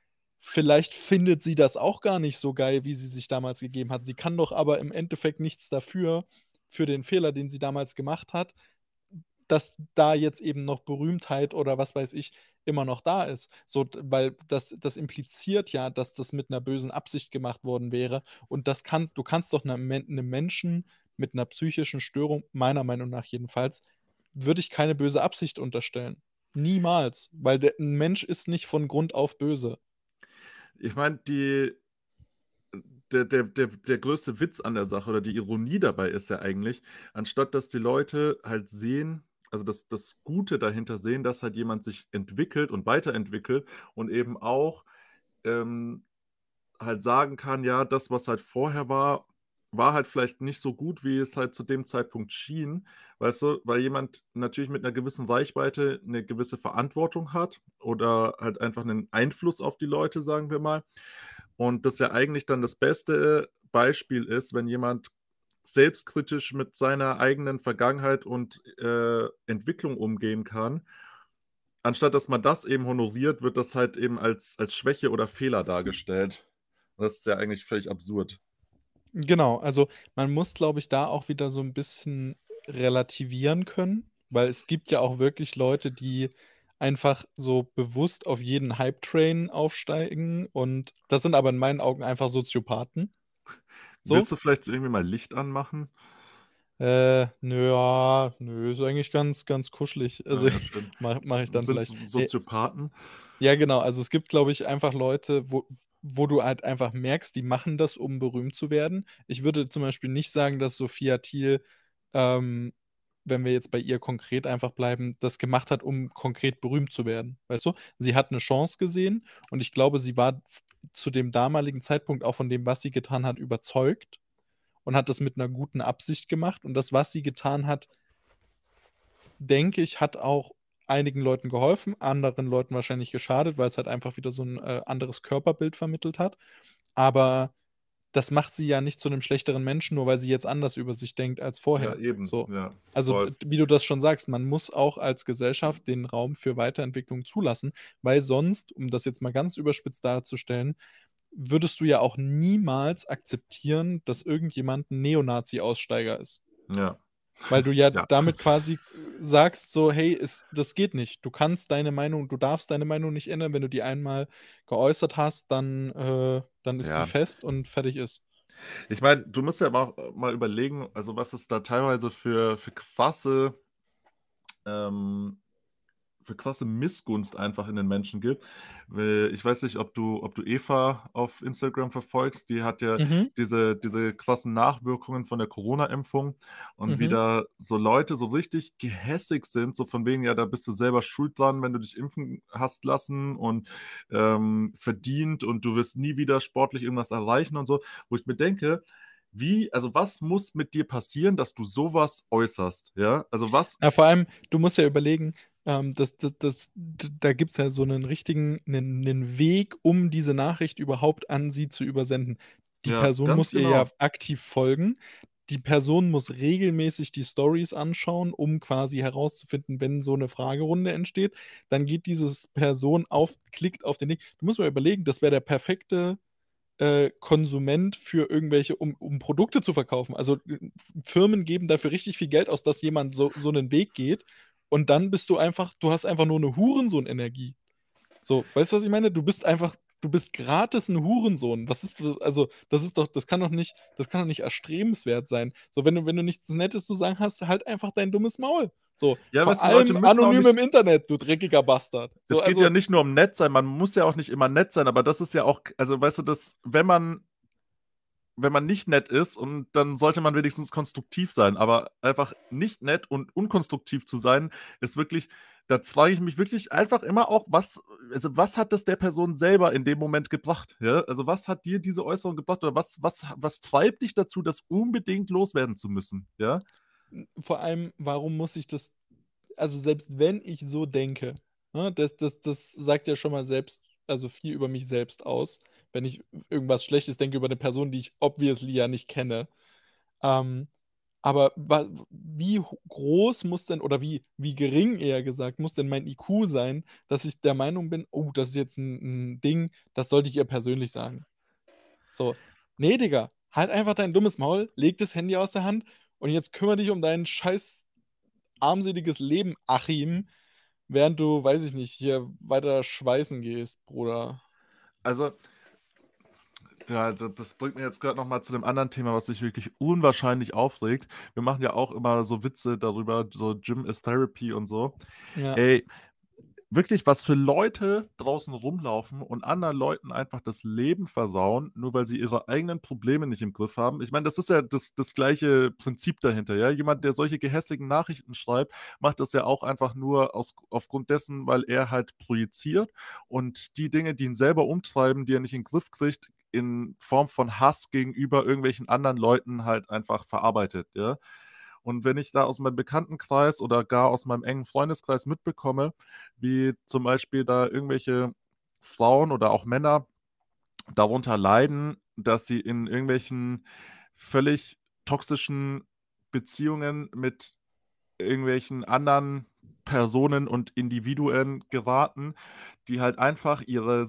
vielleicht findet sie das auch gar nicht so geil, wie sie sich damals gegeben hat. Sie kann doch aber im Endeffekt nichts dafür, für den Fehler, den sie damals gemacht hat, dass da jetzt eben noch Berühmtheit oder was weiß ich, immer noch da ist.“ So, weil das das impliziert ja, dass das mit 'ner bösen Absicht gemacht worden wäre. Und das kann du kannst doch 'nem Men 'nem Menschen mit 'ner psychischen Störung, meiner Meinung nach jedenfalls, würde ich keine böse Absicht unterstellen. Niemals. Weil der, ein Mensch ist nicht von Grund auf böse. Ich meine, die, der, der, der, der größte Witz an der Sache oder die Ironie dabei ist ja eigentlich, anstatt dass die Leute halt sehen, also das, das Gute dahinter sehen, dass halt jemand sich entwickelt und weiterentwickelt und eben auch ähm, halt sagen kann, ja, das, was halt vorher war, war halt vielleicht nicht so gut, wie es halt zu dem Zeitpunkt schien, weißt du, weil jemand natürlich mit einer gewissen Reichweite eine gewisse Verantwortung hat oder halt einfach einen Einfluss auf die Leute, sagen wir mal. Und das ja eigentlich dann das beste Beispiel ist, wenn jemand selbstkritisch mit seiner eigenen Vergangenheit und äh, Entwicklung umgehen kann. Anstatt dass man das eben honoriert, wird das halt eben als, als Schwäche oder Fehler dargestellt. Das ist ja eigentlich völlig absurd. Genau, also man muss, glaube ich, da auch wieder so ein bisschen relativieren können, weil es gibt ja auch wirklich Leute, die einfach so bewusst auf jeden Hype-Train aufsteigen und das sind aber in meinen Augen einfach Soziopathen. So? Willst du vielleicht irgendwie mal Licht anmachen? Äh, nö, ja, nö, ist eigentlich ganz, ganz kuschelig. Also ja, mache mach ich dann das sind vielleicht. Soziopathen? Ja, genau. Also es gibt, glaube ich, einfach Leute, wo, wo du halt einfach merkst, die machen das, um berühmt zu werden. Ich würde zum Beispiel nicht sagen, dass Sophia Thiel, ähm, wenn wir jetzt bei ihr konkret einfach bleiben, das gemacht hat, um konkret berühmt zu werden. Weißt du? Sie hat eine Chance gesehen und ich glaube, sie war zu dem damaligen Zeitpunkt auch von dem, was sie getan hat, überzeugt und hat das mit einer guten Absicht gemacht. Und das, was sie getan hat, denke ich, hat auch einigen Leuten geholfen, anderen Leuten wahrscheinlich geschadet, weil es halt einfach wieder so ein äh, anderes Körperbild vermittelt hat. Aber das macht sie ja nicht zu einem schlechteren Menschen, nur weil sie jetzt anders über sich denkt als vorher. Ja, eben. So. Ja, also, wie du das schon sagst, man muss auch als Gesellschaft den Raum für Weiterentwicklung zulassen, weil sonst, um das jetzt mal ganz überspitzt darzustellen, würdest du ja auch niemals akzeptieren, dass irgendjemand ein Neonazi-Aussteiger ist. Ja. Weil du ja, ja, damit quasi sagst, so, hey, es, das geht nicht. Du kannst deine Meinung, du darfst deine Meinung nicht ändern. Wenn du die einmal geäußert hast, dann, äh, dann ist ja. die fest und fertig ist. Ich meine, du musst ja mal, mal überlegen, also was es da teilweise für, für krasse ähm, für krasse Missgunst einfach in den Menschen gibt. Ich weiß nicht, ob du, ob du Eva auf Instagram verfolgst. Die hat ja mhm. diese, diese krassen Nachwirkungen von der Corona-Impfung und mhm. wie da so Leute so richtig gehässig sind, so von wegen, ja, da bist du selber schuld dran, wenn du dich impfen hast lassen und ähm, verdient und du wirst nie wieder sportlich irgendwas erreichen und so, wo ich mir denke, wie, also was muss mit dir passieren, dass du sowas äußerst? Ja, also was. Ja, vor allem, du musst ja überlegen, ähm, das, das, das, da gibt es ja so einen richtigen einen, einen, Weg, um diese Nachricht überhaupt an sie zu übersenden. Die ja, Person muss genau. ihr ja aktiv folgen. Die Person muss regelmäßig die Stories anschauen, um quasi herauszufinden, wenn so eine Fragerunde entsteht. Dann geht diese Person auf, klickt auf den Link. Du musst mal überlegen, das wäre der perfekte äh, Konsument für irgendwelche, um, um, Produkte zu verkaufen. Also Firmen geben dafür richtig viel Geld aus, dass jemand so, so einen Weg geht und dann bist du einfach, du hast einfach nur eine Hurensohn-Energie. So, weißt du, was ich meine? Du bist einfach, du bist gratis ein Hurensohn. Das ist, also, das ist doch, das kann doch nicht, das kann doch nicht erstrebenswert sein. So, wenn du, wenn du nichts Nettes zu sagen hast, halt einfach dein dummes Maul. So, ja, vor allem anonym nicht, im Internet, du dreckiger Bastard. So, es geht also, ja nicht nur um nett sein, man muss ja auch nicht immer nett sein, aber das ist ja auch, also weißt du, das, wenn man wenn man nicht nett ist und dann sollte man wenigstens konstruktiv sein. Aber einfach nicht nett und unkonstruktiv zu sein, ist wirklich, da frage ich mich wirklich einfach immer auch, was, also was hat das der Person selber in dem Moment gebracht? Ja? Also was hat dir diese Äußerung gebracht oder was, was, was treibt dich dazu, das unbedingt loswerden zu müssen? Ja? Vor allem, warum muss ich das, also selbst wenn ich so denke, ne, das, das, das sagt ja schon mal selbst, also viel über mich selbst aus wenn ich irgendwas Schlechtes denke über eine Person, die ich obviously ja nicht kenne. Ähm, aber wie groß muss denn, oder wie, wie gering eher gesagt, muss denn mein IQ sein, dass ich der Meinung bin, oh, das ist jetzt ein, ein Ding, das sollte ich ihr persönlich sagen. So, nee, Digga, halt einfach dein dummes Maul, leg das Handy aus der Hand und jetzt kümmere dich um dein scheiß armseliges Leben, Achim, während du, weiß ich nicht, hier weiter schweißen gehst, Bruder. Also, ja, das bringt mir jetzt gerade noch mal zu dem anderen Thema, was mich wirklich unwahrscheinlich aufregt. Wir machen ja auch immer so Witze darüber, so Gym is Therapy und so. Ja. Ey, wirklich, was für Leute draußen rumlaufen und anderen Leuten einfach das Leben versauen, nur weil sie ihre eigenen Probleme nicht im Griff haben. Ich meine, das ist ja das das gleiche Prinzip dahinter, ja? Jemand, der solche gehässigen Nachrichten schreibt, macht das ja auch einfach nur aus aufgrund dessen, weil er halt projiziert und die Dinge, die ihn selber umtreiben, die er nicht in den Griff kriegt, in Form von Hass gegenüber irgendwelchen anderen Leuten halt einfach verarbeitet, ja? Und wenn ich da aus meinem Bekanntenkreis oder gar aus meinem engen Freundeskreis mitbekomme, wie zum Beispiel da irgendwelche Frauen oder auch Männer darunter leiden, dass sie in irgendwelchen völlig toxischen Beziehungen mit irgendwelchen anderen Personen und Individuen geraten, die halt einfach ihre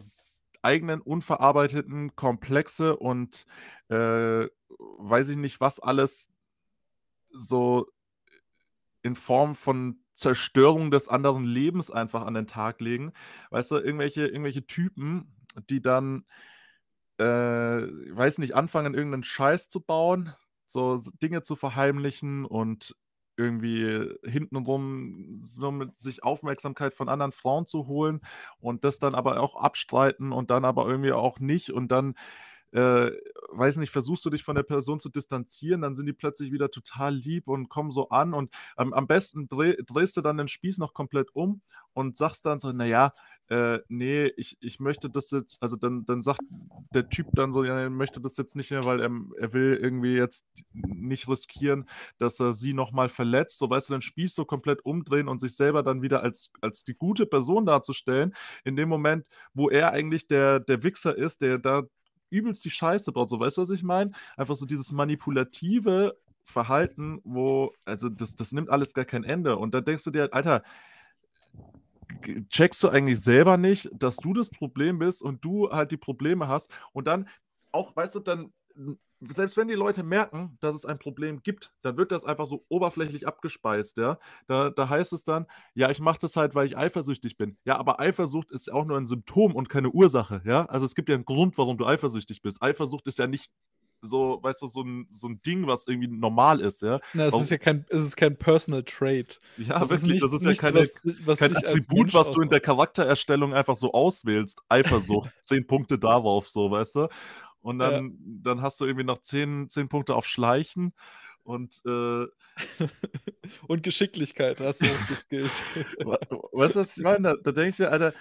eigenen unverarbeiteten Komplexe und, äh, weiß ich nicht, was alles so in Form von Zerstörung des anderen Lebens einfach an den Tag legen. Weißt du, irgendwelche irgendwelche Typen, die dann, äh, weiß nicht, anfangen, irgendeinen Scheiß zu bauen, so Dinge zu verheimlichen und irgendwie hintenrum so mit sich Aufmerksamkeit von anderen Frauen zu holen und das dann aber auch abstreiten und dann aber irgendwie auch nicht und dann äh, weiß nicht, versuchst du dich von der Person zu distanzieren, dann sind die plötzlich wieder total lieb und kommen so an und am am besten dreh drehst du dann den Spieß noch komplett um und sagst dann so: „Na äh, ne, ich ich möchte das jetzt“ also, dann dann sagt der Typ dann so: „Ja, er möchte das jetzt nicht mehr, weil er er will irgendwie jetzt nicht riskieren, dass er sie noch mal verletzt.“ So, weißt du, den Spieß so komplett umdrehen und sich selber dann wieder als als die gute Person darzustellen, in dem Moment, wo er eigentlich der der Wichser ist, der da übelst die Scheiße baut, so, weißt du, was ich meine? Einfach so dieses manipulative Verhalten, wo also, das das nimmt alles gar kein Ende und da denkst du dir halt: „Alter, checkst du eigentlich selber nicht, dass du das Problem bist und du halt die Probleme hast?“ Und dann auch, weißt du, dann selbst wenn die Leute merken, dass es ein Problem gibt, dann wird das einfach so oberflächlich abgespeist, ja? Da da heißt es dann: „Ja, ich mache das halt, weil ich eifersüchtig bin.“ Ja, aber Eifersucht ist auch nur ein Symptom und keine Ursache, ja? Also, es gibt ja einen Grund, warum du eifersüchtig bist. Eifersucht ist ja nicht so, weißt du, so ein so 'n Ding, was irgendwie normal ist, ja? Na, es Warum ist ja kein es ist kein Personal Trait. ja, Das ist wirklich, das ist ja keine was was kein Attribut, was du in der. Charaktererstellung einfach so auswählst. Eifersucht, 10 Punkte darauf so, weißt du? Und Ja. dann dann hast du irgendwie noch 10 10 Punkte auf Schleichen und, äh Und Geschicklichkeit hast du hochgeskillt. Weißt du, was ich meine? Da da denke ich mir: „Alter,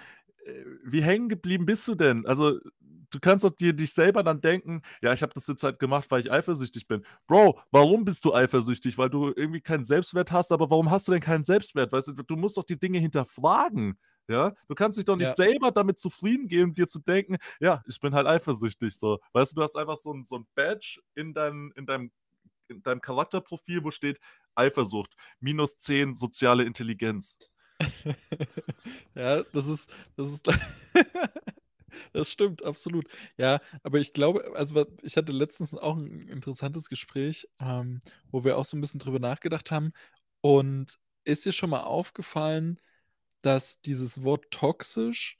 äh, wie hängen geblieben bist du denn?“ Also, du kannst doch dir dich selber dann denken: „Ja, ich habe das jetzt halt gemacht, weil ich eifersüchtig bin.“ Bro, warum bist du eifersüchtig? Weil du irgendwie keinen Selbstwert hast, aber warum hast du denn keinen Selbstwert? Weißt du, du musst doch die Dinge hinterfragen, ja? Du kannst dich doch nicht Ja. selber damit zufrieden geben, dir zu denken: „Ja, ich bin halt eifersüchtig“, so. Weißt du, du hast einfach so 'n so 'n Badge in deinem in deinem in deinem Charakterprofil, wo steht: „Eifersucht, minus 10 soziale Intelligenz.“ Ja, das ist das ist das stimmt, absolut. Ja, aber ich glaube also, ich hatte letztens auch 'n interessantes Gespräch, ähm, wo wir auch so 'n bisschen drüber nachgedacht haben. Und ist dir schon mal aufgefallen, dass dieses Wort toxisch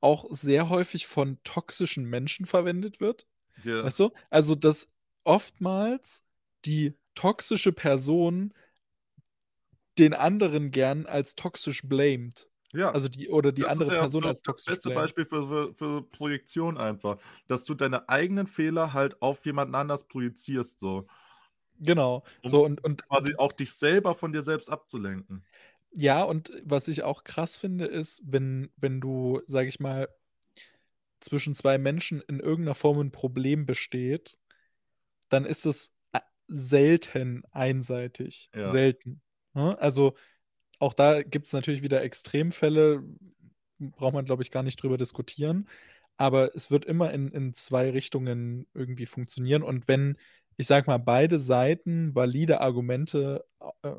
auch sehr häufig von toxischen Menschen verwendet wird? Ja. Weißt du? Also, dass oftmals die toxische Person den anderen gern als toxisch blamed. Ja, Also, die oder die das andere ja Person so als das toxisch beste blamed. Beispiel für für für Projektion einfach, dass du deine eigenen Fehler halt auf jemanden anders projizierst so. Genau. Um So und und quasi auch dich selber von dir selbst abzulenken. Ja, und was ich auch krass finde, ist, wenn wenn du, sage ich mal zwischen 2 Menschen in irgend 'ner Form 'n Problem besteht, dann ist es a selten einseitig, Ja. selten, ne? Also, auch da gibt's natürlich wieder Extremfälle, braucht man, glaube ich, gar nicht drüber diskutieren. Aber es wird immer in in 2 Richtungen irgendwie funktionieren. Und wenn, ich sage mal, beide Seiten valide Argumente, äh,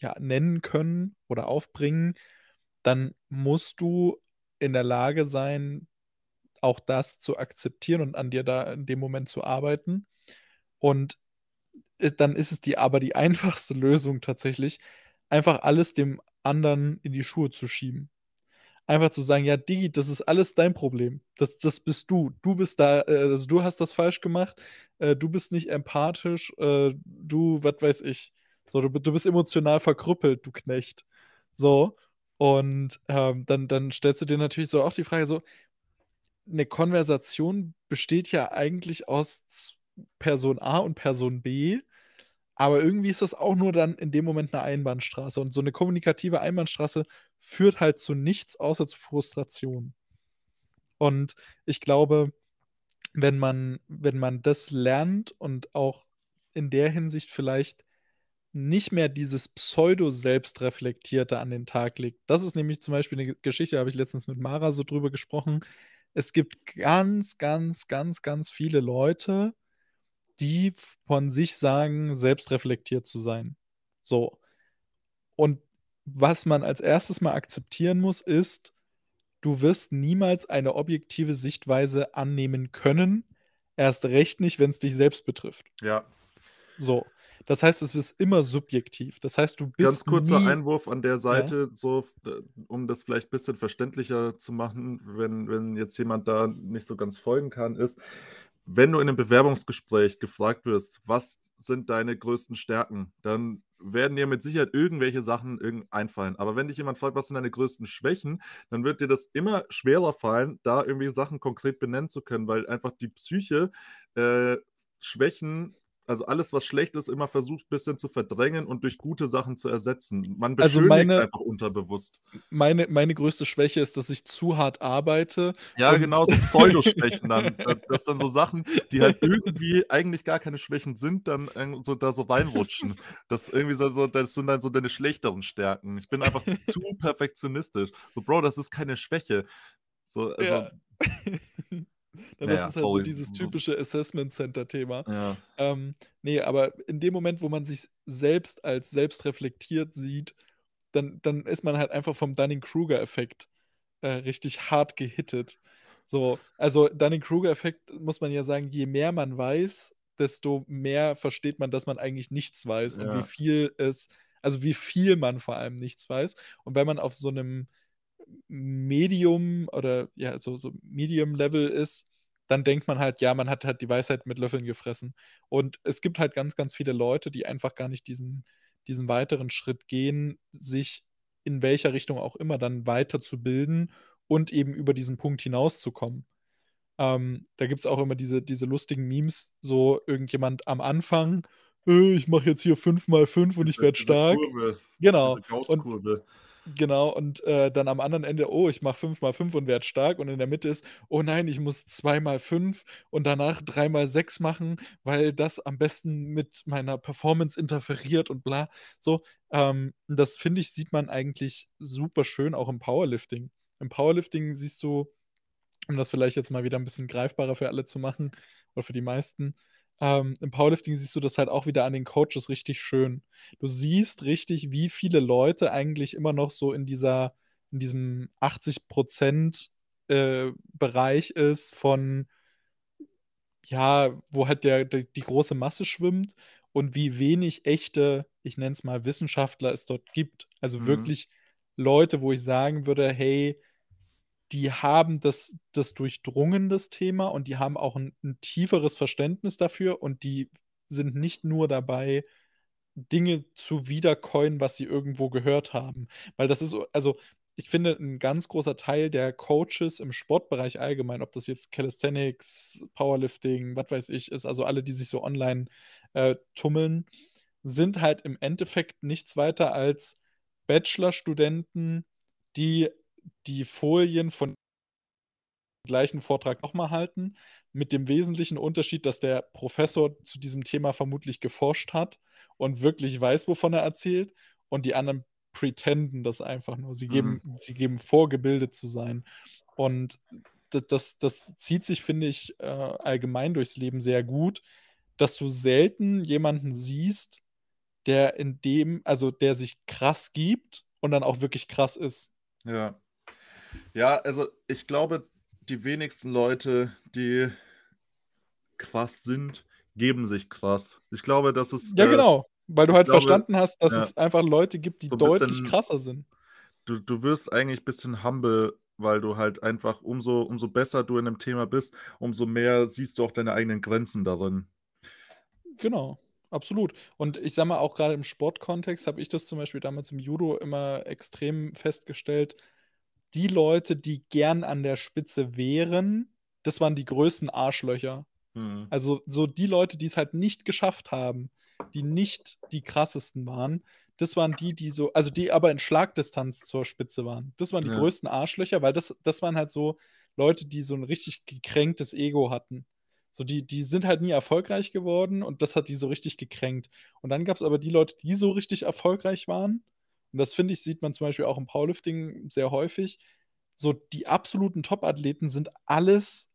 ja, nennen können oder aufbringen, dann musst du in der Lage sein, auch das zu akzeptieren und an dir da in dem Moment zu arbeiten. Und, äh, dann ist es die aber die einfachste Lösung tatsächlich, einfach alles dem anderen in die Schuhe zu schieben. Einfach zu sagen: „Ja, Diggi, das ist alles dein Problem. Das das bist du. Du bist da äh, also, du hast das falsch gemacht. Äh, du bist nicht empathisch. Du was weiß ich. So, du du bist emotional verkrüppelt, du Knecht.“ So. Und ähm, dann, dann stellst du dir natürlich so auch die Frage: so, eine Konversation besteht ja eigentlich aus Person A und Person B, aber irgendwie ist das auch nur dann in dem Moment eine Einbahnstraße. Und so eine kommunikative Einbahnstraße führt halt zu nichts außer zu Frustration. Und ich glaube, wenn man, wenn man das lernt und auch in der Hinsicht vielleicht nicht mehr dieses Pseudo-Selbstreflektierte an den Tag legt. Das ist nämlich zum Beispiel eine Geschichte, da habe ich letztens mit Mara so drüber gesprochen. Es gibt ganz, ganz, ganz, ganz viele Leute, die von sich sagen, selbstreflektiert zu sein. So. Und was man als erstes mal akzeptieren muss, ist, du wirst niemals eine objektive Sichtweise annehmen können. Erst recht nicht, wenn es dich selbst betrifft. Ja. So. Das heißt, es ist immer subjektiv. Das heißt, du bist. Ganz kurzer. Einwurf an der Seite, ja. so, um das vielleicht ein bisschen verständlicher zu machen, wenn, wenn jetzt jemand da nicht so ganz folgen kann, ist, wenn du in einem Bewerbungsgespräch gefragt wirst, was sind deine größten Stärken, dann werden dir mit Sicherheit irgendwelche Sachen einfallen. Aber wenn dich jemand fragt, was sind deine größten Schwächen, dann wird dir das immer schwerer fallen, da irgendwie Sachen konkret benennen zu können, weil einfach die Psyche äh, Schwächen also alles, was schlecht ist, immer versucht, ein bisschen zu verdrängen und durch gute Sachen zu ersetzen. Man also beschönigt also meine, einfach unterbewusst. Meine, meine größte Schwäche ist, dass ich zu hart arbeite. Ja, genau, so Pseudoschwächen dann. dass dann so Sachen, die halt irgendwie eigentlich gar keine Schwächen sind, dann so da so reinrutschen. Das irgendwie so, das sind dann so deine schlechteren Stärken. Ich bin einfach zu perfektionistisch. So, Bro, das ist keine Schwäche. So, also, ja. Dann ja, ist es halt so dieses typische Assessment Center-Thema. Ja. Ähm, nee, aber in dem Moment, wo man sich selbst als selbst reflektiert sieht, dann, dann ist man halt einfach vom Dunning-Kruger-Effekt äh, richtig hart gehittet. So, also Dunning-Kruger-Effekt muss man ja sagen, je mehr man weiß, desto mehr versteht man, dass man eigentlich nichts weiß ja. und wie viel es, also wie viel man vor allem nichts weiß. Und wenn man auf so einem Medium oder ja, so, so Medium-Level ist, dann denkt man halt, ja, man hat halt die Weisheit mit Löffeln gefressen. Und es gibt halt ganz, ganz viele Leute, die einfach gar nicht diesen, diesen weiteren Schritt gehen, sich in welcher Richtung auch immer dann weiterzubilden und eben über diesen Punkt hinauszukommen. Ähm, da gibt es auch immer diese, diese lustigen Memes, so irgendjemand am Anfang, äh, ich mache jetzt hier 5 mal 5 und ich werde stark. Kurve, genau. Diese und, Genau, und äh, dann am anderen Ende, oh, ich mache 5 mal 5 und werde stark. Und in der Mitte ist, oh nein, ich muss 2 mal 5 und danach 3 mal 6 machen, weil das am besten mit meiner Performance interferiert und bla. So, ähm, das finde ich, sieht man eigentlich super schön auch im Powerlifting. Im Powerlifting siehst du, um das vielleicht jetzt mal wieder ein bisschen greifbarer für alle zu machen oder für die meisten, ähm, im Powerlifting siehst du das halt auch wieder an den Coaches richtig schön. Du siehst richtig, wie viele Leute eigentlich immer noch so in dieser, in diesem 80% äh, Bereich ist von, ja, wo halt der, der, die große Masse schwimmt und wie wenig echte, ich nenne es mal Wissenschaftler es dort gibt. Also mhm. wirklich Leute, wo ich sagen würde, hey, die haben das, das durchdrungen, das Thema, und die haben auch ein, ein tieferes Verständnis dafür und die sind nicht nur dabei, Dinge zu wiedercoin, was sie irgendwo gehört haben. Weil das ist, also ich finde, ein ganz großer Teil der Coaches im Sportbereich allgemein, ob das jetzt Calisthenics, Powerlifting, was weiß ich, ist, also alle, die sich so online äh, tummeln, sind halt im Endeffekt nichts weiter als Bachelorstudenten, die die Folien von gleichen Vortrag nochmal halten, mit dem wesentlichen Unterschied, dass der Professor zu diesem Thema vermutlich geforscht hat und wirklich weiß, wovon er erzählt, und die anderen pretenden das einfach nur. Sie geben, mhm. sie geben vor, gebildet zu sein. Und das, das, das zieht sich, finde ich, äh, allgemein durchs Leben sehr gut, dass du selten jemanden siehst, der in dem, also der sich krass gibt und dann auch wirklich krass ist. Ja. Ja, also ich glaube, die wenigsten Leute, die krass sind, geben sich krass. Ich glaube, dass es. Ja, äh, genau. Weil du halt glaube, verstanden hast, dass ja, es einfach Leute gibt, die so deutlich bisschen, krasser sind. Du, du wirst eigentlich ein bisschen humble, weil du halt einfach, umso, umso besser du in einem Thema bist, umso mehr siehst du auch deine eigenen Grenzen darin. Genau. absolut. Und ich sage mal, auch gerade im Sportkontext habe ich das zum Beispiel damals im Judo immer extrem festgestellt. Die Leute, die gern an der Spitze wären, das waren die größten Arschlöcher. Mhm. Also so die Leute, die es halt nicht geschafft haben, die nicht die krassesten waren, das waren die, die so, also die aber in Schlagdistanz zur Spitze waren. Das waren die Ja. größten Arschlöcher, weil das, das waren halt so Leute, die so ein richtig gekränktes Ego hatten. So, die, die sind halt nie erfolgreich geworden und das hat die so richtig gekränkt. Und dann gab es aber die Leute, die so richtig erfolgreich waren. Und das finde ich, sieht man zum Beispiel auch im Powerlifting sehr häufig. So, die absoluten Top-Athleten sind alles,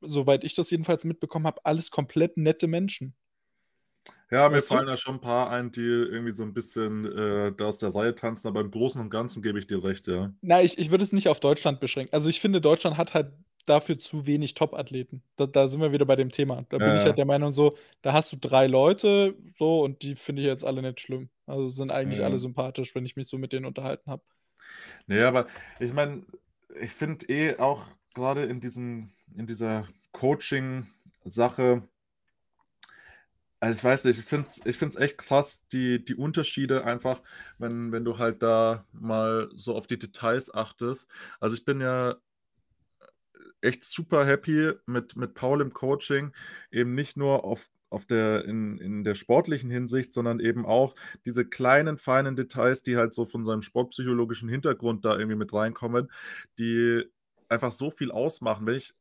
soweit ich das jedenfalls mitbekommen habe, alles komplett nette Menschen. Ja, mir Weißt du? fallen da schon ein paar ein, die irgendwie so ein bisschen äh, da aus der Reihe tanzen, aber im Großen und Ganzen gebe ich dir recht, ja. Na, ich, ich würde es nicht auf Deutschland beschränken. Also ich finde, Deutschland hat halt dafür zu wenig Top-Athleten. Da, da sind wir wieder bei dem Thema. Da bin Ja, ich ja. halt der Meinung, so, da hast du drei Leute, so, und die finde ich jetzt alle nicht schlimm. Also sind eigentlich Ja. alle sympathisch, wenn ich mich so mit denen unterhalten habe. Nee, aber ich meine, ich finde eh auch gerade in diesen, in dieser Coaching-Sache, also ich weiß nicht, ich finde es ich find's echt krass, die, die Unterschiede einfach, wenn, wenn du halt da mal so auf die Details achtest. Also ich bin ja echt super happy mit, mit Paul im Coaching, eben nicht nur auf, auf der, in, in der sportlichen Hinsicht, sondern eben auch diese kleinen, feinen Details, die halt so von seinem sportpsychologischen Hintergrund da irgendwie mit reinkommen, die einfach so viel ausmachen. Wenn ich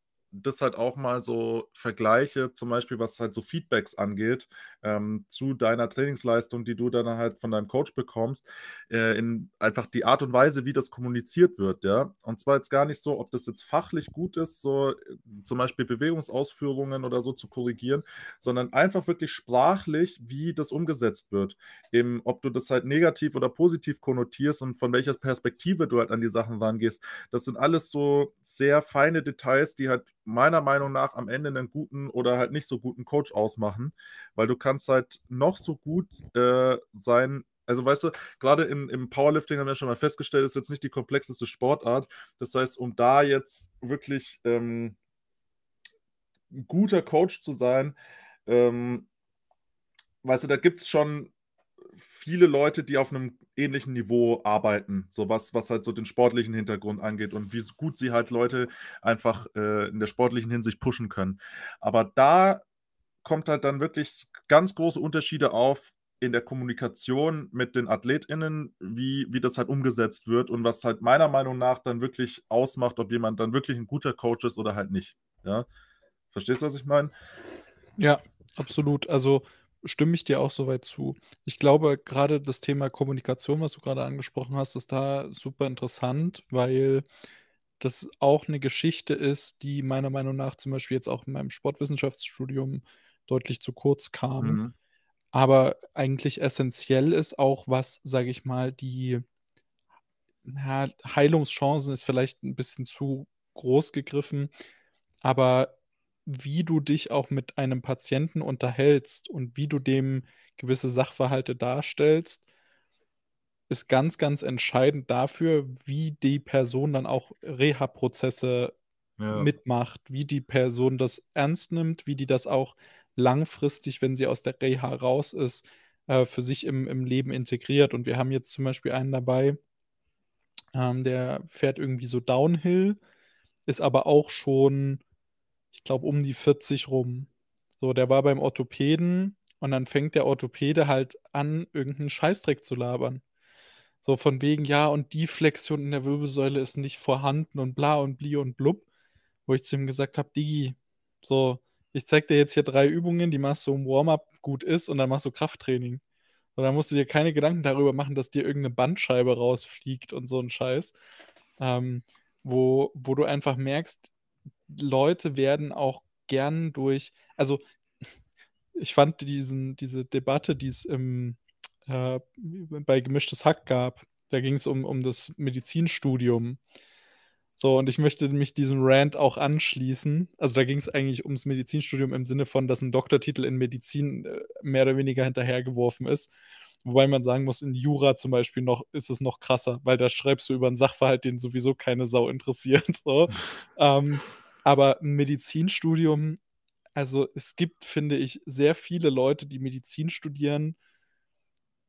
das halt auch mal so vergleiche, zum Beispiel was halt so Feedbacks angeht, ähm, zu deiner Trainingsleistung, die du dann halt von deinem Coach bekommst, äh, in einfach die Art und Weise, wie das kommuniziert wird, ja. Und zwar jetzt gar nicht so, ob das jetzt fachlich gut ist, so äh, zum Beispiel Bewegungsausführungen oder so zu korrigieren, sondern einfach wirklich sprachlich, wie das umgesetzt wird. Eben, ob du das halt negativ oder positiv konnotierst und von welcher Perspektive du halt an die Sachen rangehst. Das sind alles so sehr feine Details, die halt meiner Meinung nach am Ende einen guten oder halt nicht so guten Coach ausmachen, weil du kannst halt noch so gut äh, sein. Also weißt du, gerade im, im Powerlifting haben wir schon mal festgestellt, ist jetzt nicht die komplexeste Sportart. Das heißt, um da jetzt wirklich ähm, ein guter Coach zu sein, ähm, weißt du, da gibt es schon viele Leute, die auf einem ähnlichen Niveau arbeiten, so was, was halt so den sportlichen Hintergrund angeht und wie gut sie halt Leute einfach äh, in der sportlichen Hinsicht pushen können. Aber da kommt halt dann wirklich ganz große Unterschiede auf in der Kommunikation mit den AthletInnen, wie, wie das halt umgesetzt wird und was halt meiner Meinung nach dann wirklich ausmacht, ob jemand dann wirklich ein guter Coach ist oder halt nicht. Ja? Verstehst du, was ich meine? Ja, absolut. Also stimme ich dir auch soweit zu. Ich glaube, gerade das Thema Kommunikation, was du gerade angesprochen hast, ist da super interessant, weil das auch eine Geschichte ist, die meiner Meinung nach zum Beispiel jetzt auch in meinem Sportwissenschaftsstudium deutlich zu kurz kam. Mhm. Aber eigentlich essentiell ist auch, was, sage ich mal, die na, Heilungschancen ist vielleicht ein bisschen zu groß gegriffen, aber wie du dich auch mit einem Patienten unterhältst und wie du dem gewisse Sachverhalte darstellst, ist ganz, ganz entscheidend dafür, wie die Person dann auch Reha-Prozesse Ja. mitmacht, wie die Person das ernst nimmt, wie die das auch langfristig, wenn sie aus der Reha raus ist, äh, für sich im, im Leben integriert. Und wir haben jetzt zum Beispiel einen dabei, ähm, der fährt irgendwie so Downhill, ist aber auch schon, ich glaube, um die 40 rum. So, der war beim Orthopäden und dann fängt der Orthopäde halt an, irgendeinen Scheißdreck zu labern. So von wegen, ja, und die Flexion in der Wirbelsäule ist nicht vorhanden und bla und bli und blub. Wo ich zu ihm gesagt habe, Digi, so, ich zeig dir jetzt hier drei Übungen, die machst du im Warm-up gut ist und dann machst du Krafttraining. Und dann musst du dir keine Gedanken darüber machen, dass dir irgendeine Bandscheibe rausfliegt und so ein Scheiß. Ähm, wo, wo du einfach merkst, Leute werden auch gern durch, also ich fand diesen, diese Debatte, die es im, äh, bei Gemischtes Hack gab, da ging es um, um das Medizinstudium. So, und ich möchte mich diesem Rant auch anschließen. Also da ging es eigentlich ums Medizinstudium im Sinne von, dass ein Doktortitel in Medizin äh, mehr oder weniger hinterhergeworfen ist. Wobei man sagen muss, in Jura zum Beispiel noch ist es noch krasser, weil da schreibst du über einen Sachverhalt, den sowieso keine Sau interessiert. So. ähm, aber ein Medizinstudium also es gibt, finde ich, sehr viele Leute, die Medizin studieren,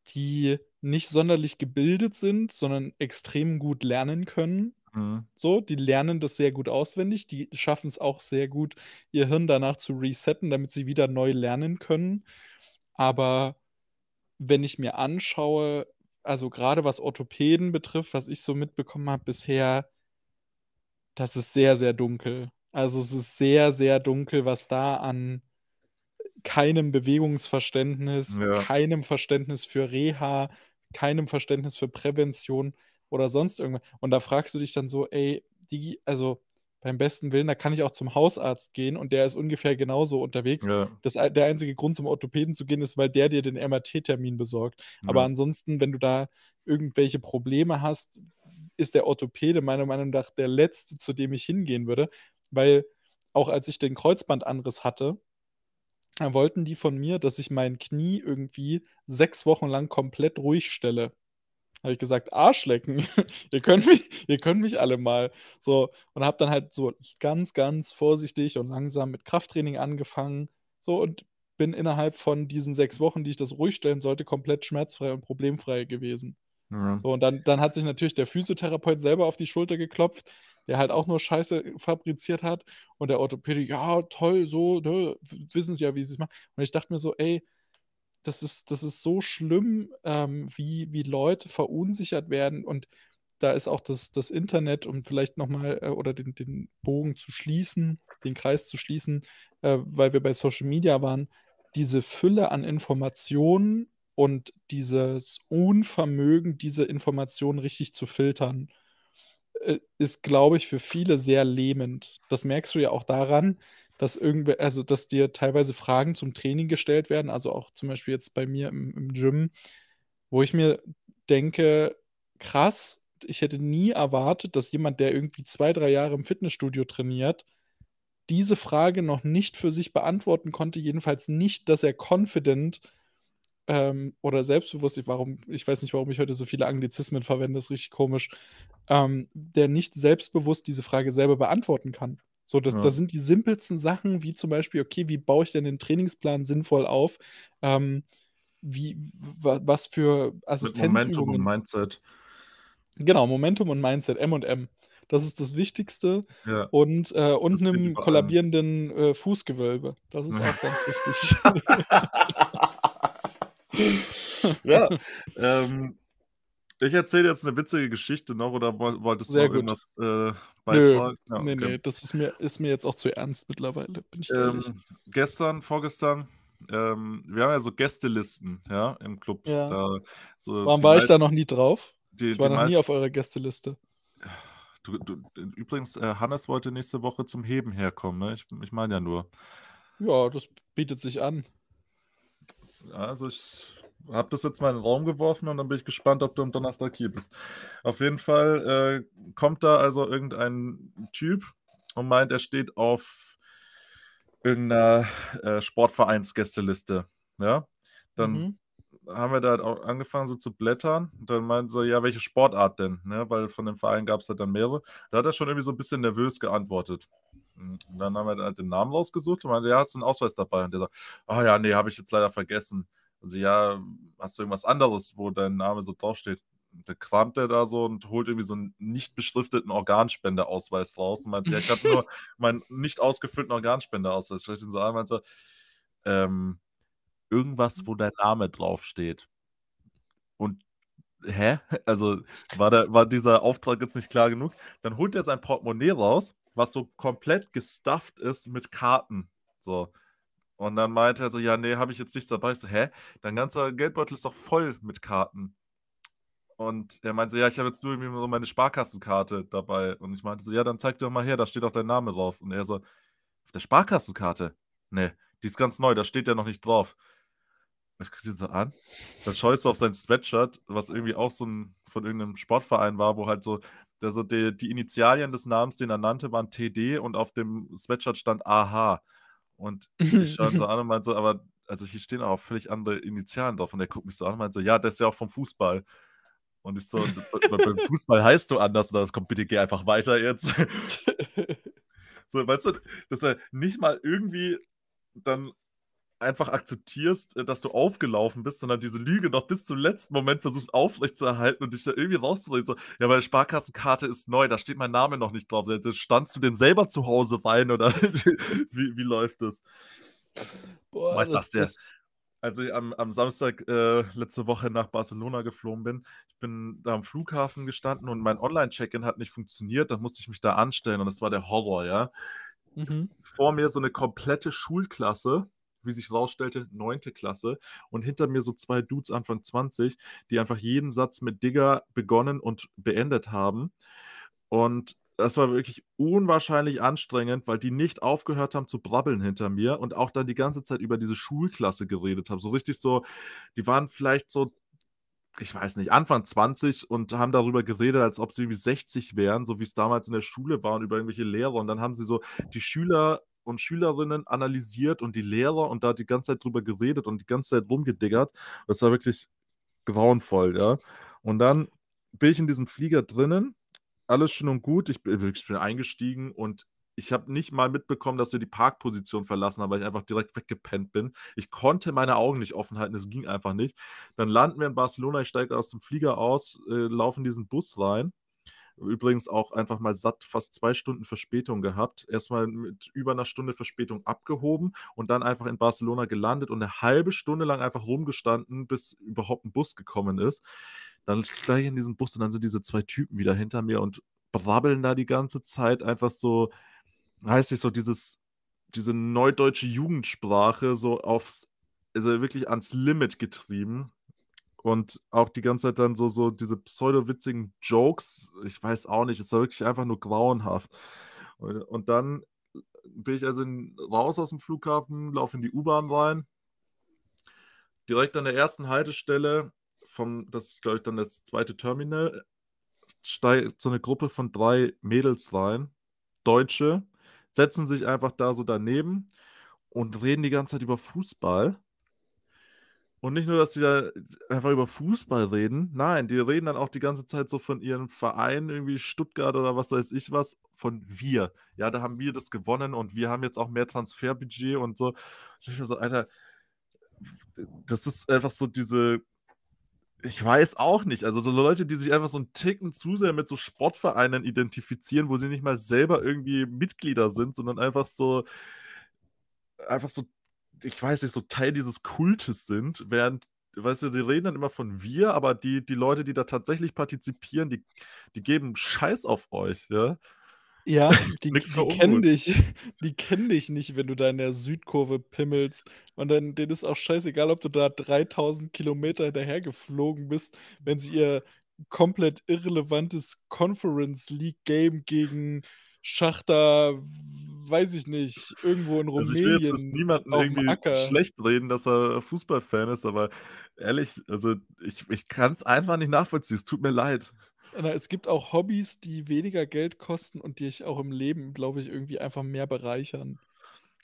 die nicht sonderlich gebildet sind, sondern extrem gut lernen können. Mhm. So, die lernen das sehr gut auswendig, die schaffen es auch sehr gut, ihr Hirn danach zu resetten, damit sie wieder neu lernen können. Aber wenn ich mir anschaue, also gerade was Orthopäden betrifft, was ich so mitbekommen habe bisher, das ist sehr, sehr dunkel. Also es ist sehr, sehr dunkel, was da an keinem Bewegungsverständnis, Ja. keinem Verständnis für Reha, keinem Verständnis für Prävention oder sonst irgendwas. Und da fragst du dich dann so, ey, die, also beim besten Willen, da kann ich auch zum Hausarzt gehen und der ist ungefähr genauso unterwegs. Ja. Das, der einzige Grund, zum Orthopäden zu gehen, ist, weil der dir den MRT-Termin besorgt. Aber Ja. ansonsten, wenn du da irgendwelche Probleme hast, ist der Orthopäde meiner Meinung nach der letzte, zu dem ich hingehen würde, weil auch als ich den Kreuzbandanriss hatte, wollten die von mir, dass ich mein Knie irgendwie sechs Wochen lang komplett ruhig stelle. Habe ich gesagt, Arschlecken, ihr könnt mich, ihr könnt mich alle mal. So, und habe dann halt so ganz, ganz vorsichtig und langsam mit Krafttraining angefangen. So, und bin innerhalb von diesen sechs Wochen, die ich das ruhig stellen sollte, komplett schmerzfrei und problemfrei gewesen. Ja. So, und dann, dann hat sich natürlich der Physiotherapeut selber auf die Schulter geklopft, der halt auch nur Scheiße fabriziert hat. Und der Orthopäde, ja, toll, so, ne, wissen Sie ja, wie Sie es machen. Und ich dachte mir so, ey, das ist, das ist so schlimm, ähm, wie, wie Leute verunsichert werden. Und da ist auch das, das Internet, um vielleicht nochmal äh, oder den, den Bogen zu schließen, den Kreis zu schließen, äh, weil wir bei Social Media waren, diese Fülle an Informationen und dieses Unvermögen, diese Informationen richtig zu filtern, ist, glaube ich, für viele sehr lähmend. Das merkst du ja auch daran, dass irgendwer, also dass dir teilweise Fragen zum Training gestellt werden, also auch zum Beispiel jetzt bei mir im, im Gym, wo ich mir denke, krass, ich hätte nie erwartet, dass jemand, der irgendwie zwei, drei Jahre im Fitnessstudio trainiert, diese Frage noch nicht für sich beantworten konnte, jedenfalls nicht, dass er confident ähm, oder selbstbewusst, ich, warum, ich weiß nicht, warum ich heute so viele Anglizismen verwende, das ist richtig komisch, ähm, der nicht selbstbewusst diese Frage selber beantworten kann. So, das, Ja. das sind die simpelsten Sachen, wie zum Beispiel, okay, wie baue ich denn den Trainingsplan sinnvoll auf? Ähm, wie, wa, was für Mit Momentum und. Mindset. Genau, Momentum und Mindset, M und M. Das ist das Wichtigste. Ja. Und, äh, und einem kollabierenden äh, Fußgewölbe. Das ist auch ganz wichtig. ja. ähm, ich erzähle jetzt eine witzige Geschichte noch oder woll- wolltest du noch gut. irgendwas äh, Nö, beitragen? Ja, nee, okay. nee, das ist mir, ist mir jetzt auch zu ernst mittlerweile, bin ich ehrlich. Ähm, gestern, vorgestern, ähm, wir haben ja so Gästelisten, ja, im Club. Ja. Da, so Warum war ich da noch nie drauf? Die, Ich war noch nie auf eurer Gästeliste. Du, du, übrigens, äh, Hannes wollte nächste Woche zum Heben herkommen, ne? Ich, ich meine ja nur. Ja, das bietet sich an. Also ich habe das jetzt mal in den Raum geworfen und dann bin ich gespannt, ob du am Donnerstag hier bist. Auf jeden Fall äh, kommt da also irgendein Typ und meint, er steht auf irgendeiner äh, Sportvereinsgästeliste. Ja, dann Mhm. haben wir da auch angefangen so zu blättern. Und dann meinen sie, ja, welche Sportart denn? Ne? Weil von dem Verein gab es halt dann mehrere. Da hat er schon irgendwie so ein bisschen nervös geantwortet. Und dann haben wir halt den Namen rausgesucht und meinte, ja, hast du einen Ausweis dabei? Und der sagt, ah ja, nee, habe ich jetzt leider vergessen. Also ja, hast du irgendwas anderes, wo dein Name so draufsteht? Und Da kramt er da so und holt irgendwie so einen nicht beschrifteten Organspendeausweis raus und meinte, ja, ich habe nur meinen nicht ausgefüllten Organspendeausweis. Schaut ihn so an, meinte ähm, irgendwas, wo dein Name draufsteht. Und hä? Also war, der, war dieser Auftrag jetzt nicht klar genug? Dann holt er sein Portemonnaie raus, was so komplett gestufft ist mit Karten. So. Und dann meinte er so, ja, nee, habe ich jetzt nichts dabei. Ich so, hä? Dein ganzer Geldbeutel ist doch voll mit Karten. Und er meinte so, ja, ich habe jetzt nur irgendwie so meine Sparkassenkarte dabei. Und ich meinte so, ja, dann zeig dir doch mal her, da steht auch dein Name drauf. Und er so, auf der Sparkassenkarte? Nee, die ist ganz neu, da steht ja noch nicht drauf. Ich gucke ihn so an. Dann ich so auf sein Sweatshirt, was irgendwie auch so ein von irgendeinem Sportverein war, wo halt so, also die, die Initialien des Namens, den er nannte, waren TD und auf dem Sweatshirt stand AH. Und ich schaue ihn so an und meinte so, aber also hier stehen auch völlig andere Initialen drauf. Und er guckt mich so an und meinte so, ja, das ist ja auch vom Fußball. Und ich so, und be- be- beim Fußball heißt du anders, oder das kommt, bitte geh einfach weiter jetzt. So, weißt du, dass er nicht mal irgendwie dann einfach akzeptierst, äh, dass du aufgelaufen bist, sondern diese Lüge noch bis zum letzten Moment versuchst aufrechtzuerhalten und dich da irgendwie rauszureden. So, ja, meine Sparkassenkarte ist neu, da steht mein Name noch nicht drauf. Standst du denn selber zu Hause rein oder wie, wie läuft das? Boah, weißt das, der, als ich am, am Samstag äh, letzte Woche nach Barcelona geflogen bin, ich bin da am Flughafen gestanden und mein Online-Check-In hat nicht funktioniert, dann musste ich mich da anstellen und das war der Horror, ja. Mhm. Vor mir so eine komplette Schulklasse wie sich rausstellte, neunte Klasse. Und hinter mir so zwei Dudes Anfang 20, die einfach jeden Satz mit Digger begonnen und beendet haben. Und das war wirklich unwahrscheinlich anstrengend, weil die nicht aufgehört haben zu brabbeln hinter mir und auch dann die ganze Zeit über diese Schulklasse geredet haben. So richtig so, die waren vielleicht so, ich weiß nicht, Anfang 20 und haben darüber geredet, als ob sie irgendwie 60 wären, so wie es damals in der Schule war und über irgendwelche Lehrer. Und dann haben sie so die Schüler und Schülerinnen analysiert und die Lehrer und da die ganze Zeit drüber geredet und die ganze Zeit rumgediggert. Das war wirklich grauenvoll, ja. Und dann bin ich in diesem Flieger drinnen, alles schön und gut. Ich bin, ich bin eingestiegen und ich habe nicht mal mitbekommen, dass wir die Parkposition verlassen haben, weil ich einfach direkt weggepennt bin. Ich konnte meine Augen nicht offen halten, es ging einfach nicht. Dann landen wir in Barcelona, ich steige aus dem Flieger aus, äh, laufe in diesen Bus rein Übrigens auch einfach mal satt fast zwei Stunden Verspätung gehabt. Erstmal mit über einer Stunde Verspätung abgehoben und dann einfach in Barcelona gelandet und eine halbe Stunde lang einfach rumgestanden, bis überhaupt ein Bus gekommen ist. Dann steige ich in diesen Bus und dann sind diese zwei Typen wieder hinter mir und brabbeln da die ganze Zeit einfach so, heißt nicht so dieses, diese neudeutsche Jugendsprache so aufs, also wirklich ans Limit getrieben. Und auch die ganze Zeit dann so, so diese pseudo-witzigen Jokes, ich weiß auch nicht, es war wirklich einfach nur grauenhaft. Und, und dann bin ich also in, raus aus dem Flughafen, laufe in die U-Bahn rein. Direkt an der ersten Haltestelle, vom, das ist, glaube ich, dann das zweite Terminal, steigt so eine Gruppe von drei Mädels rein, Deutsche, setzen sich einfach da so daneben und reden die ganze Zeit über Fußball. Und nicht nur, dass sie da einfach über Fußball reden, nein, die reden dann auch die ganze Zeit so von ihrem Verein, irgendwie Stuttgart oder was weiß ich was, von wir. Ja, da haben wir das gewonnen und wir haben jetzt auch mehr Transferbudget und so. Ich so, Alter, das ist einfach so diese, ich weiß auch nicht, also so Leute, die sich einfach so einen Ticken zu sehr mit so Sportvereinen identifizieren, wo sie nicht mal selber irgendwie Mitglieder sind, sondern einfach so, einfach so ich weiß nicht, so Teil dieses Kultes sind, während, weißt du, die reden dann immer von wir, aber die, die Leute, die da tatsächlich partizipieren, die, die geben Scheiß auf euch, ja. Ja, die, die kennen dich. Die kennen dich nicht, wenn du da in der Südkurve pimmelst. Und dann denen ist auch scheißegal, ob du da 3000 Kilometer hinterher geflogen bist, wenn sie ihr komplett irrelevantes Conference League Game gegen Schachter, weiß ich nicht, irgendwo in Rumänien. Also ich will jetzt niemanden irgendwie Acker. schlecht reden, dass er Fußballfan ist, aber ehrlich, also ich, ich kann es einfach nicht nachvollziehen. Es tut mir leid. Es gibt auch Hobbys, die weniger Geld kosten und die dich auch im Leben, glaube ich, irgendwie einfach mehr bereichern.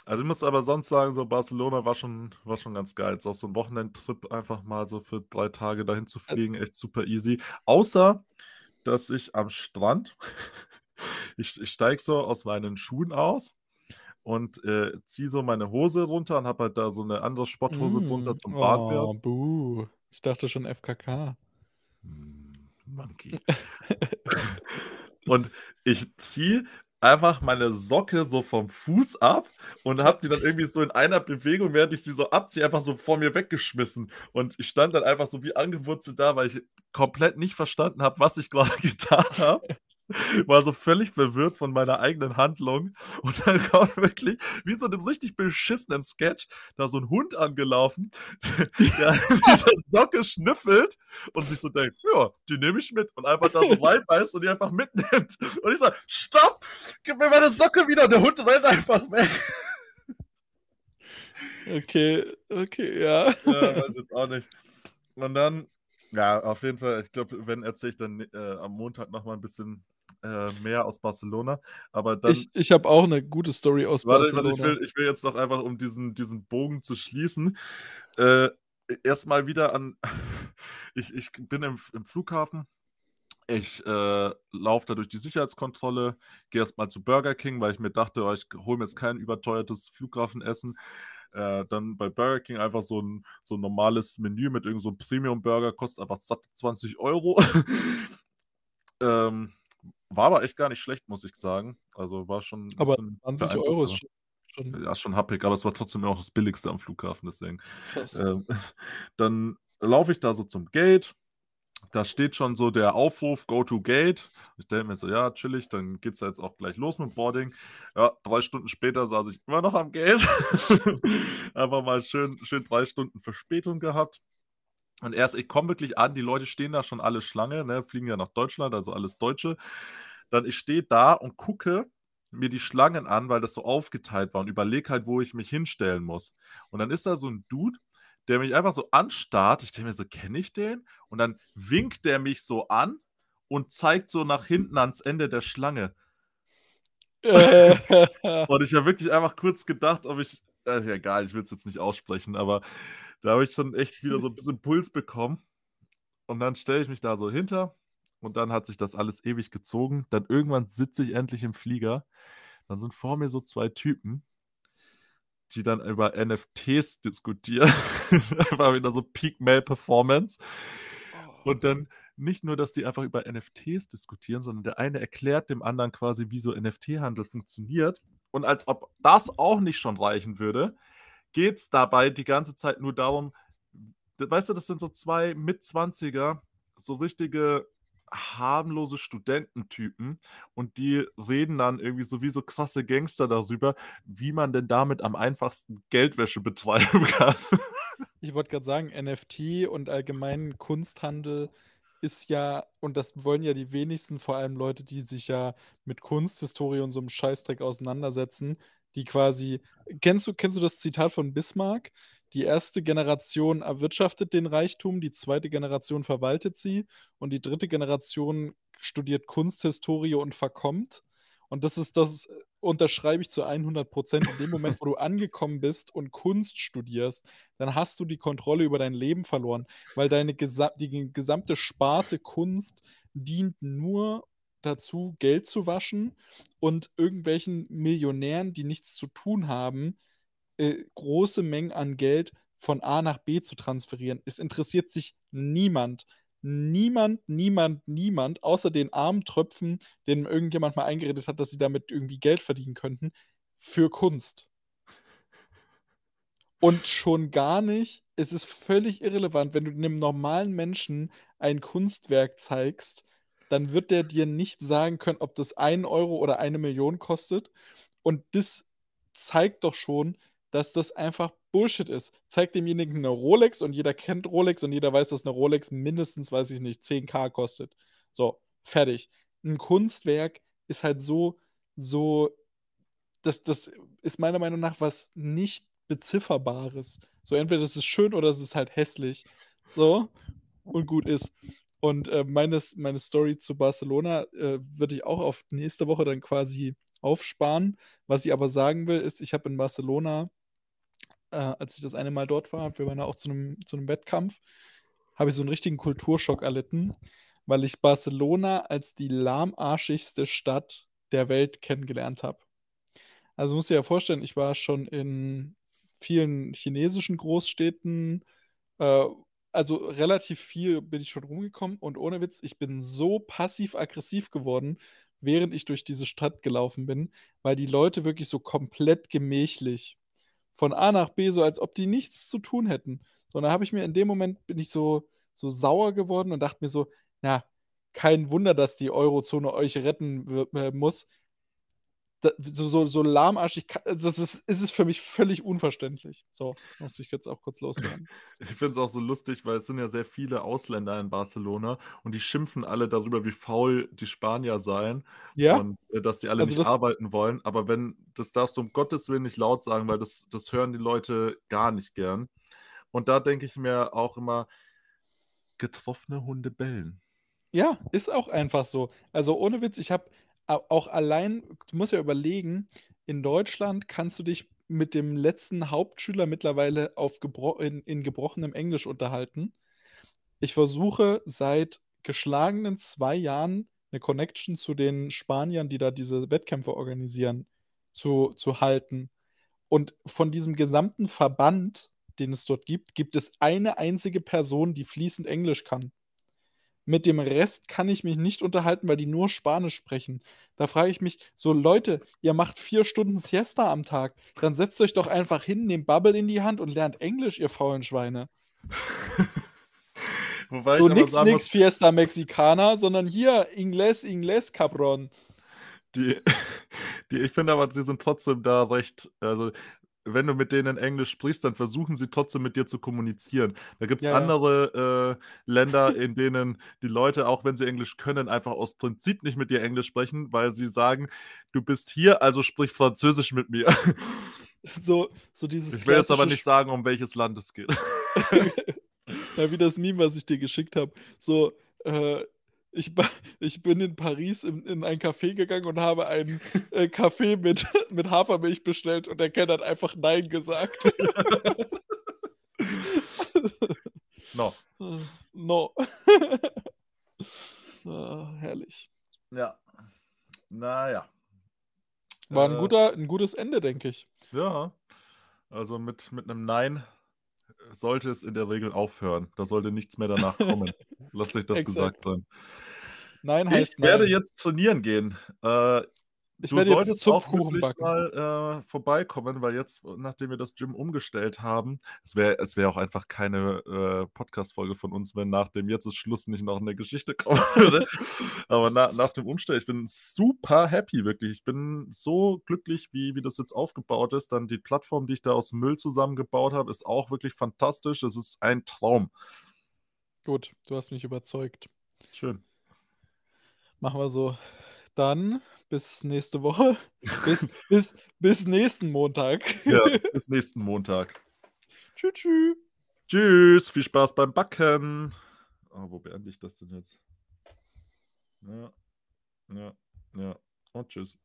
Also ich muss aber sonst sagen, so Barcelona war schon, war schon ganz geil. Ist auch so ein Wochenendtrip einfach mal so für drei Tage dahin zu fliegen, echt super easy. Außer, dass ich am Strand ich, ich steige so aus meinen Schuhen aus und äh, ziehe so meine Hose runter und habe halt da so eine andere Sporthose mm. drunter zum Bad. Oh, buh. Ich dachte schon FKK. Mm, Monkey. und ich ziehe einfach meine Socke so vom Fuß ab und habe die dann irgendwie so in einer Bewegung, während ich sie so abziehe, einfach so vor mir weggeschmissen. Und ich stand dann einfach so wie angewurzelt da, weil ich komplett nicht verstanden habe, was ich gerade getan habe. war so völlig verwirrt von meiner eigenen Handlung. Und dann kam wirklich, wie so einem richtig beschissenen Sketch, da so ein Hund angelaufen, der diese Socke schnüffelt und sich so denkt, ja, die nehme ich mit. Und einfach da so reinbeißt und die einfach mitnimmt. Und ich sage, stopp, gib mir meine Socke wieder. Und der Hund rennt einfach weg. Okay, okay, ja. Ja, weiß jetzt auch nicht. Und dann, ja, auf jeden Fall, ich glaube, wenn erzähle ich dann äh, am Montag nochmal ein bisschen äh, mehr aus Barcelona. Aber dann. Ich, ich habe auch eine gute Story aus warte, Barcelona. Warte, ich will, ich will jetzt noch einfach, um diesen, diesen Bogen zu schließen, äh, erstmal wieder an. ich, ich bin im, im Flughafen. Ich äh, laufe da durch die Sicherheitskontrolle, gehe erstmal zu Burger King, weil ich mir dachte, oh, ich hole mir jetzt kein überteuertes Flughafenessen. Äh, dann bei Burger King einfach so ein, so ein normales Menü mit irgendeinem so Premium-Burger, kostet einfach satt 20 Euro. ähm, war aber echt gar nicht schlecht, muss ich sagen. Also war schon. Aber bisschen 20 Euro ist schon, schon Ja, schon happig, aber es war trotzdem auch das Billigste am Flughafen, deswegen. Ähm, dann laufe ich da so zum Gate. Da steht schon so der Aufruf, go to gate. Ich denke mir so, ja, chillig, dann geht es jetzt auch gleich los mit Boarding. Ja, drei Stunden später saß ich immer noch am Gate. Einfach mal schön, schön drei Stunden Verspätung gehabt. Und erst, ich komme wirklich an, die Leute stehen da schon alle Schlange, ne, fliegen ja nach Deutschland, also alles Deutsche. Dann ich stehe da und gucke mir die Schlangen an, weil das so aufgeteilt war und überlege halt, wo ich mich hinstellen muss. Und dann ist da so ein Dude, der mich einfach so anstarrt. Ich denke mir so, kenne ich den? Und dann winkt der mich so an und zeigt so nach hinten ans Ende der Schlange. Äh, Und ich habe wirklich einfach kurz gedacht, ob ich, äh, egal, ich will es jetzt nicht aussprechen, aber da habe ich schon echt wieder so ein bisschen Puls bekommen. Und dann stelle ich mich da so hinter und dann hat sich das alles ewig gezogen. Dann irgendwann sitze ich endlich im Flieger. Dann sind vor mir so zwei Typen, die dann über NFTs diskutieren. Einfach wieder so Peak Male Performance. Und dann nicht nur, dass die einfach über NFTs diskutieren, sondern der eine erklärt dem anderen quasi, wie so NFT-Handel funktioniert. Und als ob das auch nicht schon reichen würde, geht es dabei die ganze Zeit nur darum, weißt du, das sind so zwei Mitzwanziger, so richtige harmlose Studententypen und die reden dann irgendwie so wie so krasse Gangster darüber, wie man denn damit am einfachsten Geldwäsche betreiben kann. Ich wollte gerade sagen, NFT und allgemein Kunsthandel ist ja, und das wollen ja die wenigsten, vor allem Leute, die sich ja mit Kunsthistorie und so einem Scheißdreck auseinandersetzen, die quasi. Kennst du, kennst du das Zitat von Bismarck? Die erste Generation erwirtschaftet den Reichtum, die zweite Generation verwaltet sie und die dritte Generation studiert Kunsthistorie und verkommt. Und das ist das, unterschreibe ich zu 100 Prozent. In dem Moment, wo du angekommen bist und Kunst studierst, dann hast du die Kontrolle über dein Leben verloren, weil deine gesa die gesamte Sparte Kunst dient nur dazu, Geld zu waschen und irgendwelchen Millionären, die nichts zu tun haben, äh, große Mengen an Geld von A nach B zu transferieren. Es interessiert sich niemand. Niemand, niemand, niemand, außer den armen Tröpfen, denen irgendjemand mal eingeredet hat, dass sie damit irgendwie Geld verdienen könnten, für Kunst. Und schon gar nicht, es ist völlig irrelevant, wenn du einem normalen Menschen ein Kunstwerk zeigst, dann wird der dir nicht sagen können, ob das einen Euro oder eine Million kostet. Und das zeigt doch schon, dass das einfach Bullshit ist. Zeigt demjenigen eine Rolex und jeder kennt Rolex und jeder weiß, dass eine Rolex mindestens, weiß ich nicht, 10k kostet. So, fertig. Ein Kunstwerk ist halt so, so, das, das ist meiner Meinung nach was nicht bezifferbares. So, entweder es ist schön oder es ist halt hässlich. So, und gut ist. Und äh, meine, meine Story zu Barcelona äh, würde ich auch auf nächste Woche dann quasi aufsparen. Was ich aber sagen will, ist, ich habe in Barcelona, äh, als ich das eine Mal dort war, wir waren ja auch zu einem, zu einem Wettkampf, habe ich so einen richtigen Kulturschock erlitten, weil ich Barcelona als die lahmarschigste Stadt der Welt kennengelernt habe. Also du dir ja vorstellen, ich war schon in vielen chinesischen Großstädten, äh, also relativ viel bin ich schon rumgekommen und ohne Witz, ich bin so passiv-aggressiv geworden, während ich durch diese Stadt gelaufen bin, weil die Leute wirklich so komplett gemächlich von A nach B, so als ob die nichts zu tun hätten. So, und da habe ich mir in dem Moment, bin ich so, so sauer geworden und dachte mir so, na, kein Wunder, dass die Eurozone euch retten äh, muss. So, so, so lahmarschig, das ist, ist es für mich völlig unverständlich. So, musste ich jetzt auch kurz loswerden. Ich finde es auch so lustig, weil es sind ja sehr viele Ausländer in Barcelona und die schimpfen alle darüber, wie faul die Spanier seien Ja, und äh, dass die alle also nicht arbeiten wollen. Aber wenn, das darfst du um Gottes Willen nicht laut sagen, weil das, das hören die Leute gar nicht gern. Und da denke ich mir auch immer, getroffene Hunde bellen. Ja, ist auch einfach so. Also ohne Witz, ich habe auch allein, du musst ja überlegen, in Deutschland kannst du dich mit dem letzten Hauptschüler mittlerweile auf gebro in, in gebrochenem Englisch unterhalten. Ich versuche seit geschlagenen zwei Jahren eine Connection zu den Spaniern, die da diese Wettkämpfe organisieren, zu, zu halten. Und von diesem gesamten Verband, den es dort gibt, gibt es eine einzige Person, die fließend Englisch kann. Mit dem Rest kann ich mich nicht unterhalten, weil die nur Spanisch sprechen. Da frage ich mich, so Leute, ihr macht vier Stunden Siesta am Tag. Dann setzt euch doch einfach hin, nehmt Bubble in die Hand und lernt Englisch, ihr faulen Schweine. Wobei So nix, sagen nix Fiesta Mexicana, sondern hier Ingles, Ingles, Cabron. die, die, ich finde aber, die sind trotzdem da recht, also wenn du mit denen Englisch sprichst, dann versuchen sie trotzdem mit dir zu kommunizieren. Da gibt es Ja, andere äh, Länder, in denen die Leute, auch wenn sie Englisch können, einfach aus Prinzip nicht mit dir Englisch sprechen, weil sie sagen, du bist hier, also sprich Französisch mit mir. So, so dieses Ich will jetzt aber nicht sagen, um welches Land es geht. Ja, wie das Meme, was ich dir geschickt habe. So, äh, ich, ich bin in Paris in, in ein Café gegangen und habe einen äh, Kaffee mit, mit Hafermilch bestellt und der Kellner hat einfach Nein gesagt. No. no. Ah, herrlich. Ja. Naja. War ein, Äh, guter, ein gutes Ende, denke ich. Ja. Also mit, mit einem Nein sollte es in der Regel aufhören. Da sollte nichts mehr danach kommen. Lasst euch das gesagt sein. Nein Ich heißt werde Nein. jetzt trainieren gehen. Äh, Ich du werde jetzt solltest auch wirklich backen. mal äh, vorbeikommen, weil jetzt, nachdem wir das Gym umgestellt haben, es wäre es wär auch einfach keine äh, Podcast-Folge von uns, wenn nach dem Jetzt ist Schluss nicht noch eine Geschichte kommen würde. Aber na, nach dem Umstellen, ich bin super happy, wirklich. Ich bin so glücklich, wie, wie das jetzt aufgebaut ist. Dann die Plattform, die ich da aus Müll zusammengebaut habe, ist auch wirklich fantastisch. Es ist ein Traum. Gut, du hast mich überzeugt. Schön. Machen wir so. Dann bis nächste Woche. Bis, bis, bis nächsten Montag. Ja, bis nächsten Montag. Tschüss. tschüss. Tschüss, viel Spaß beim Backen. Ah, wo beende ich das denn jetzt? Ja, ja, ja. Und tschüss.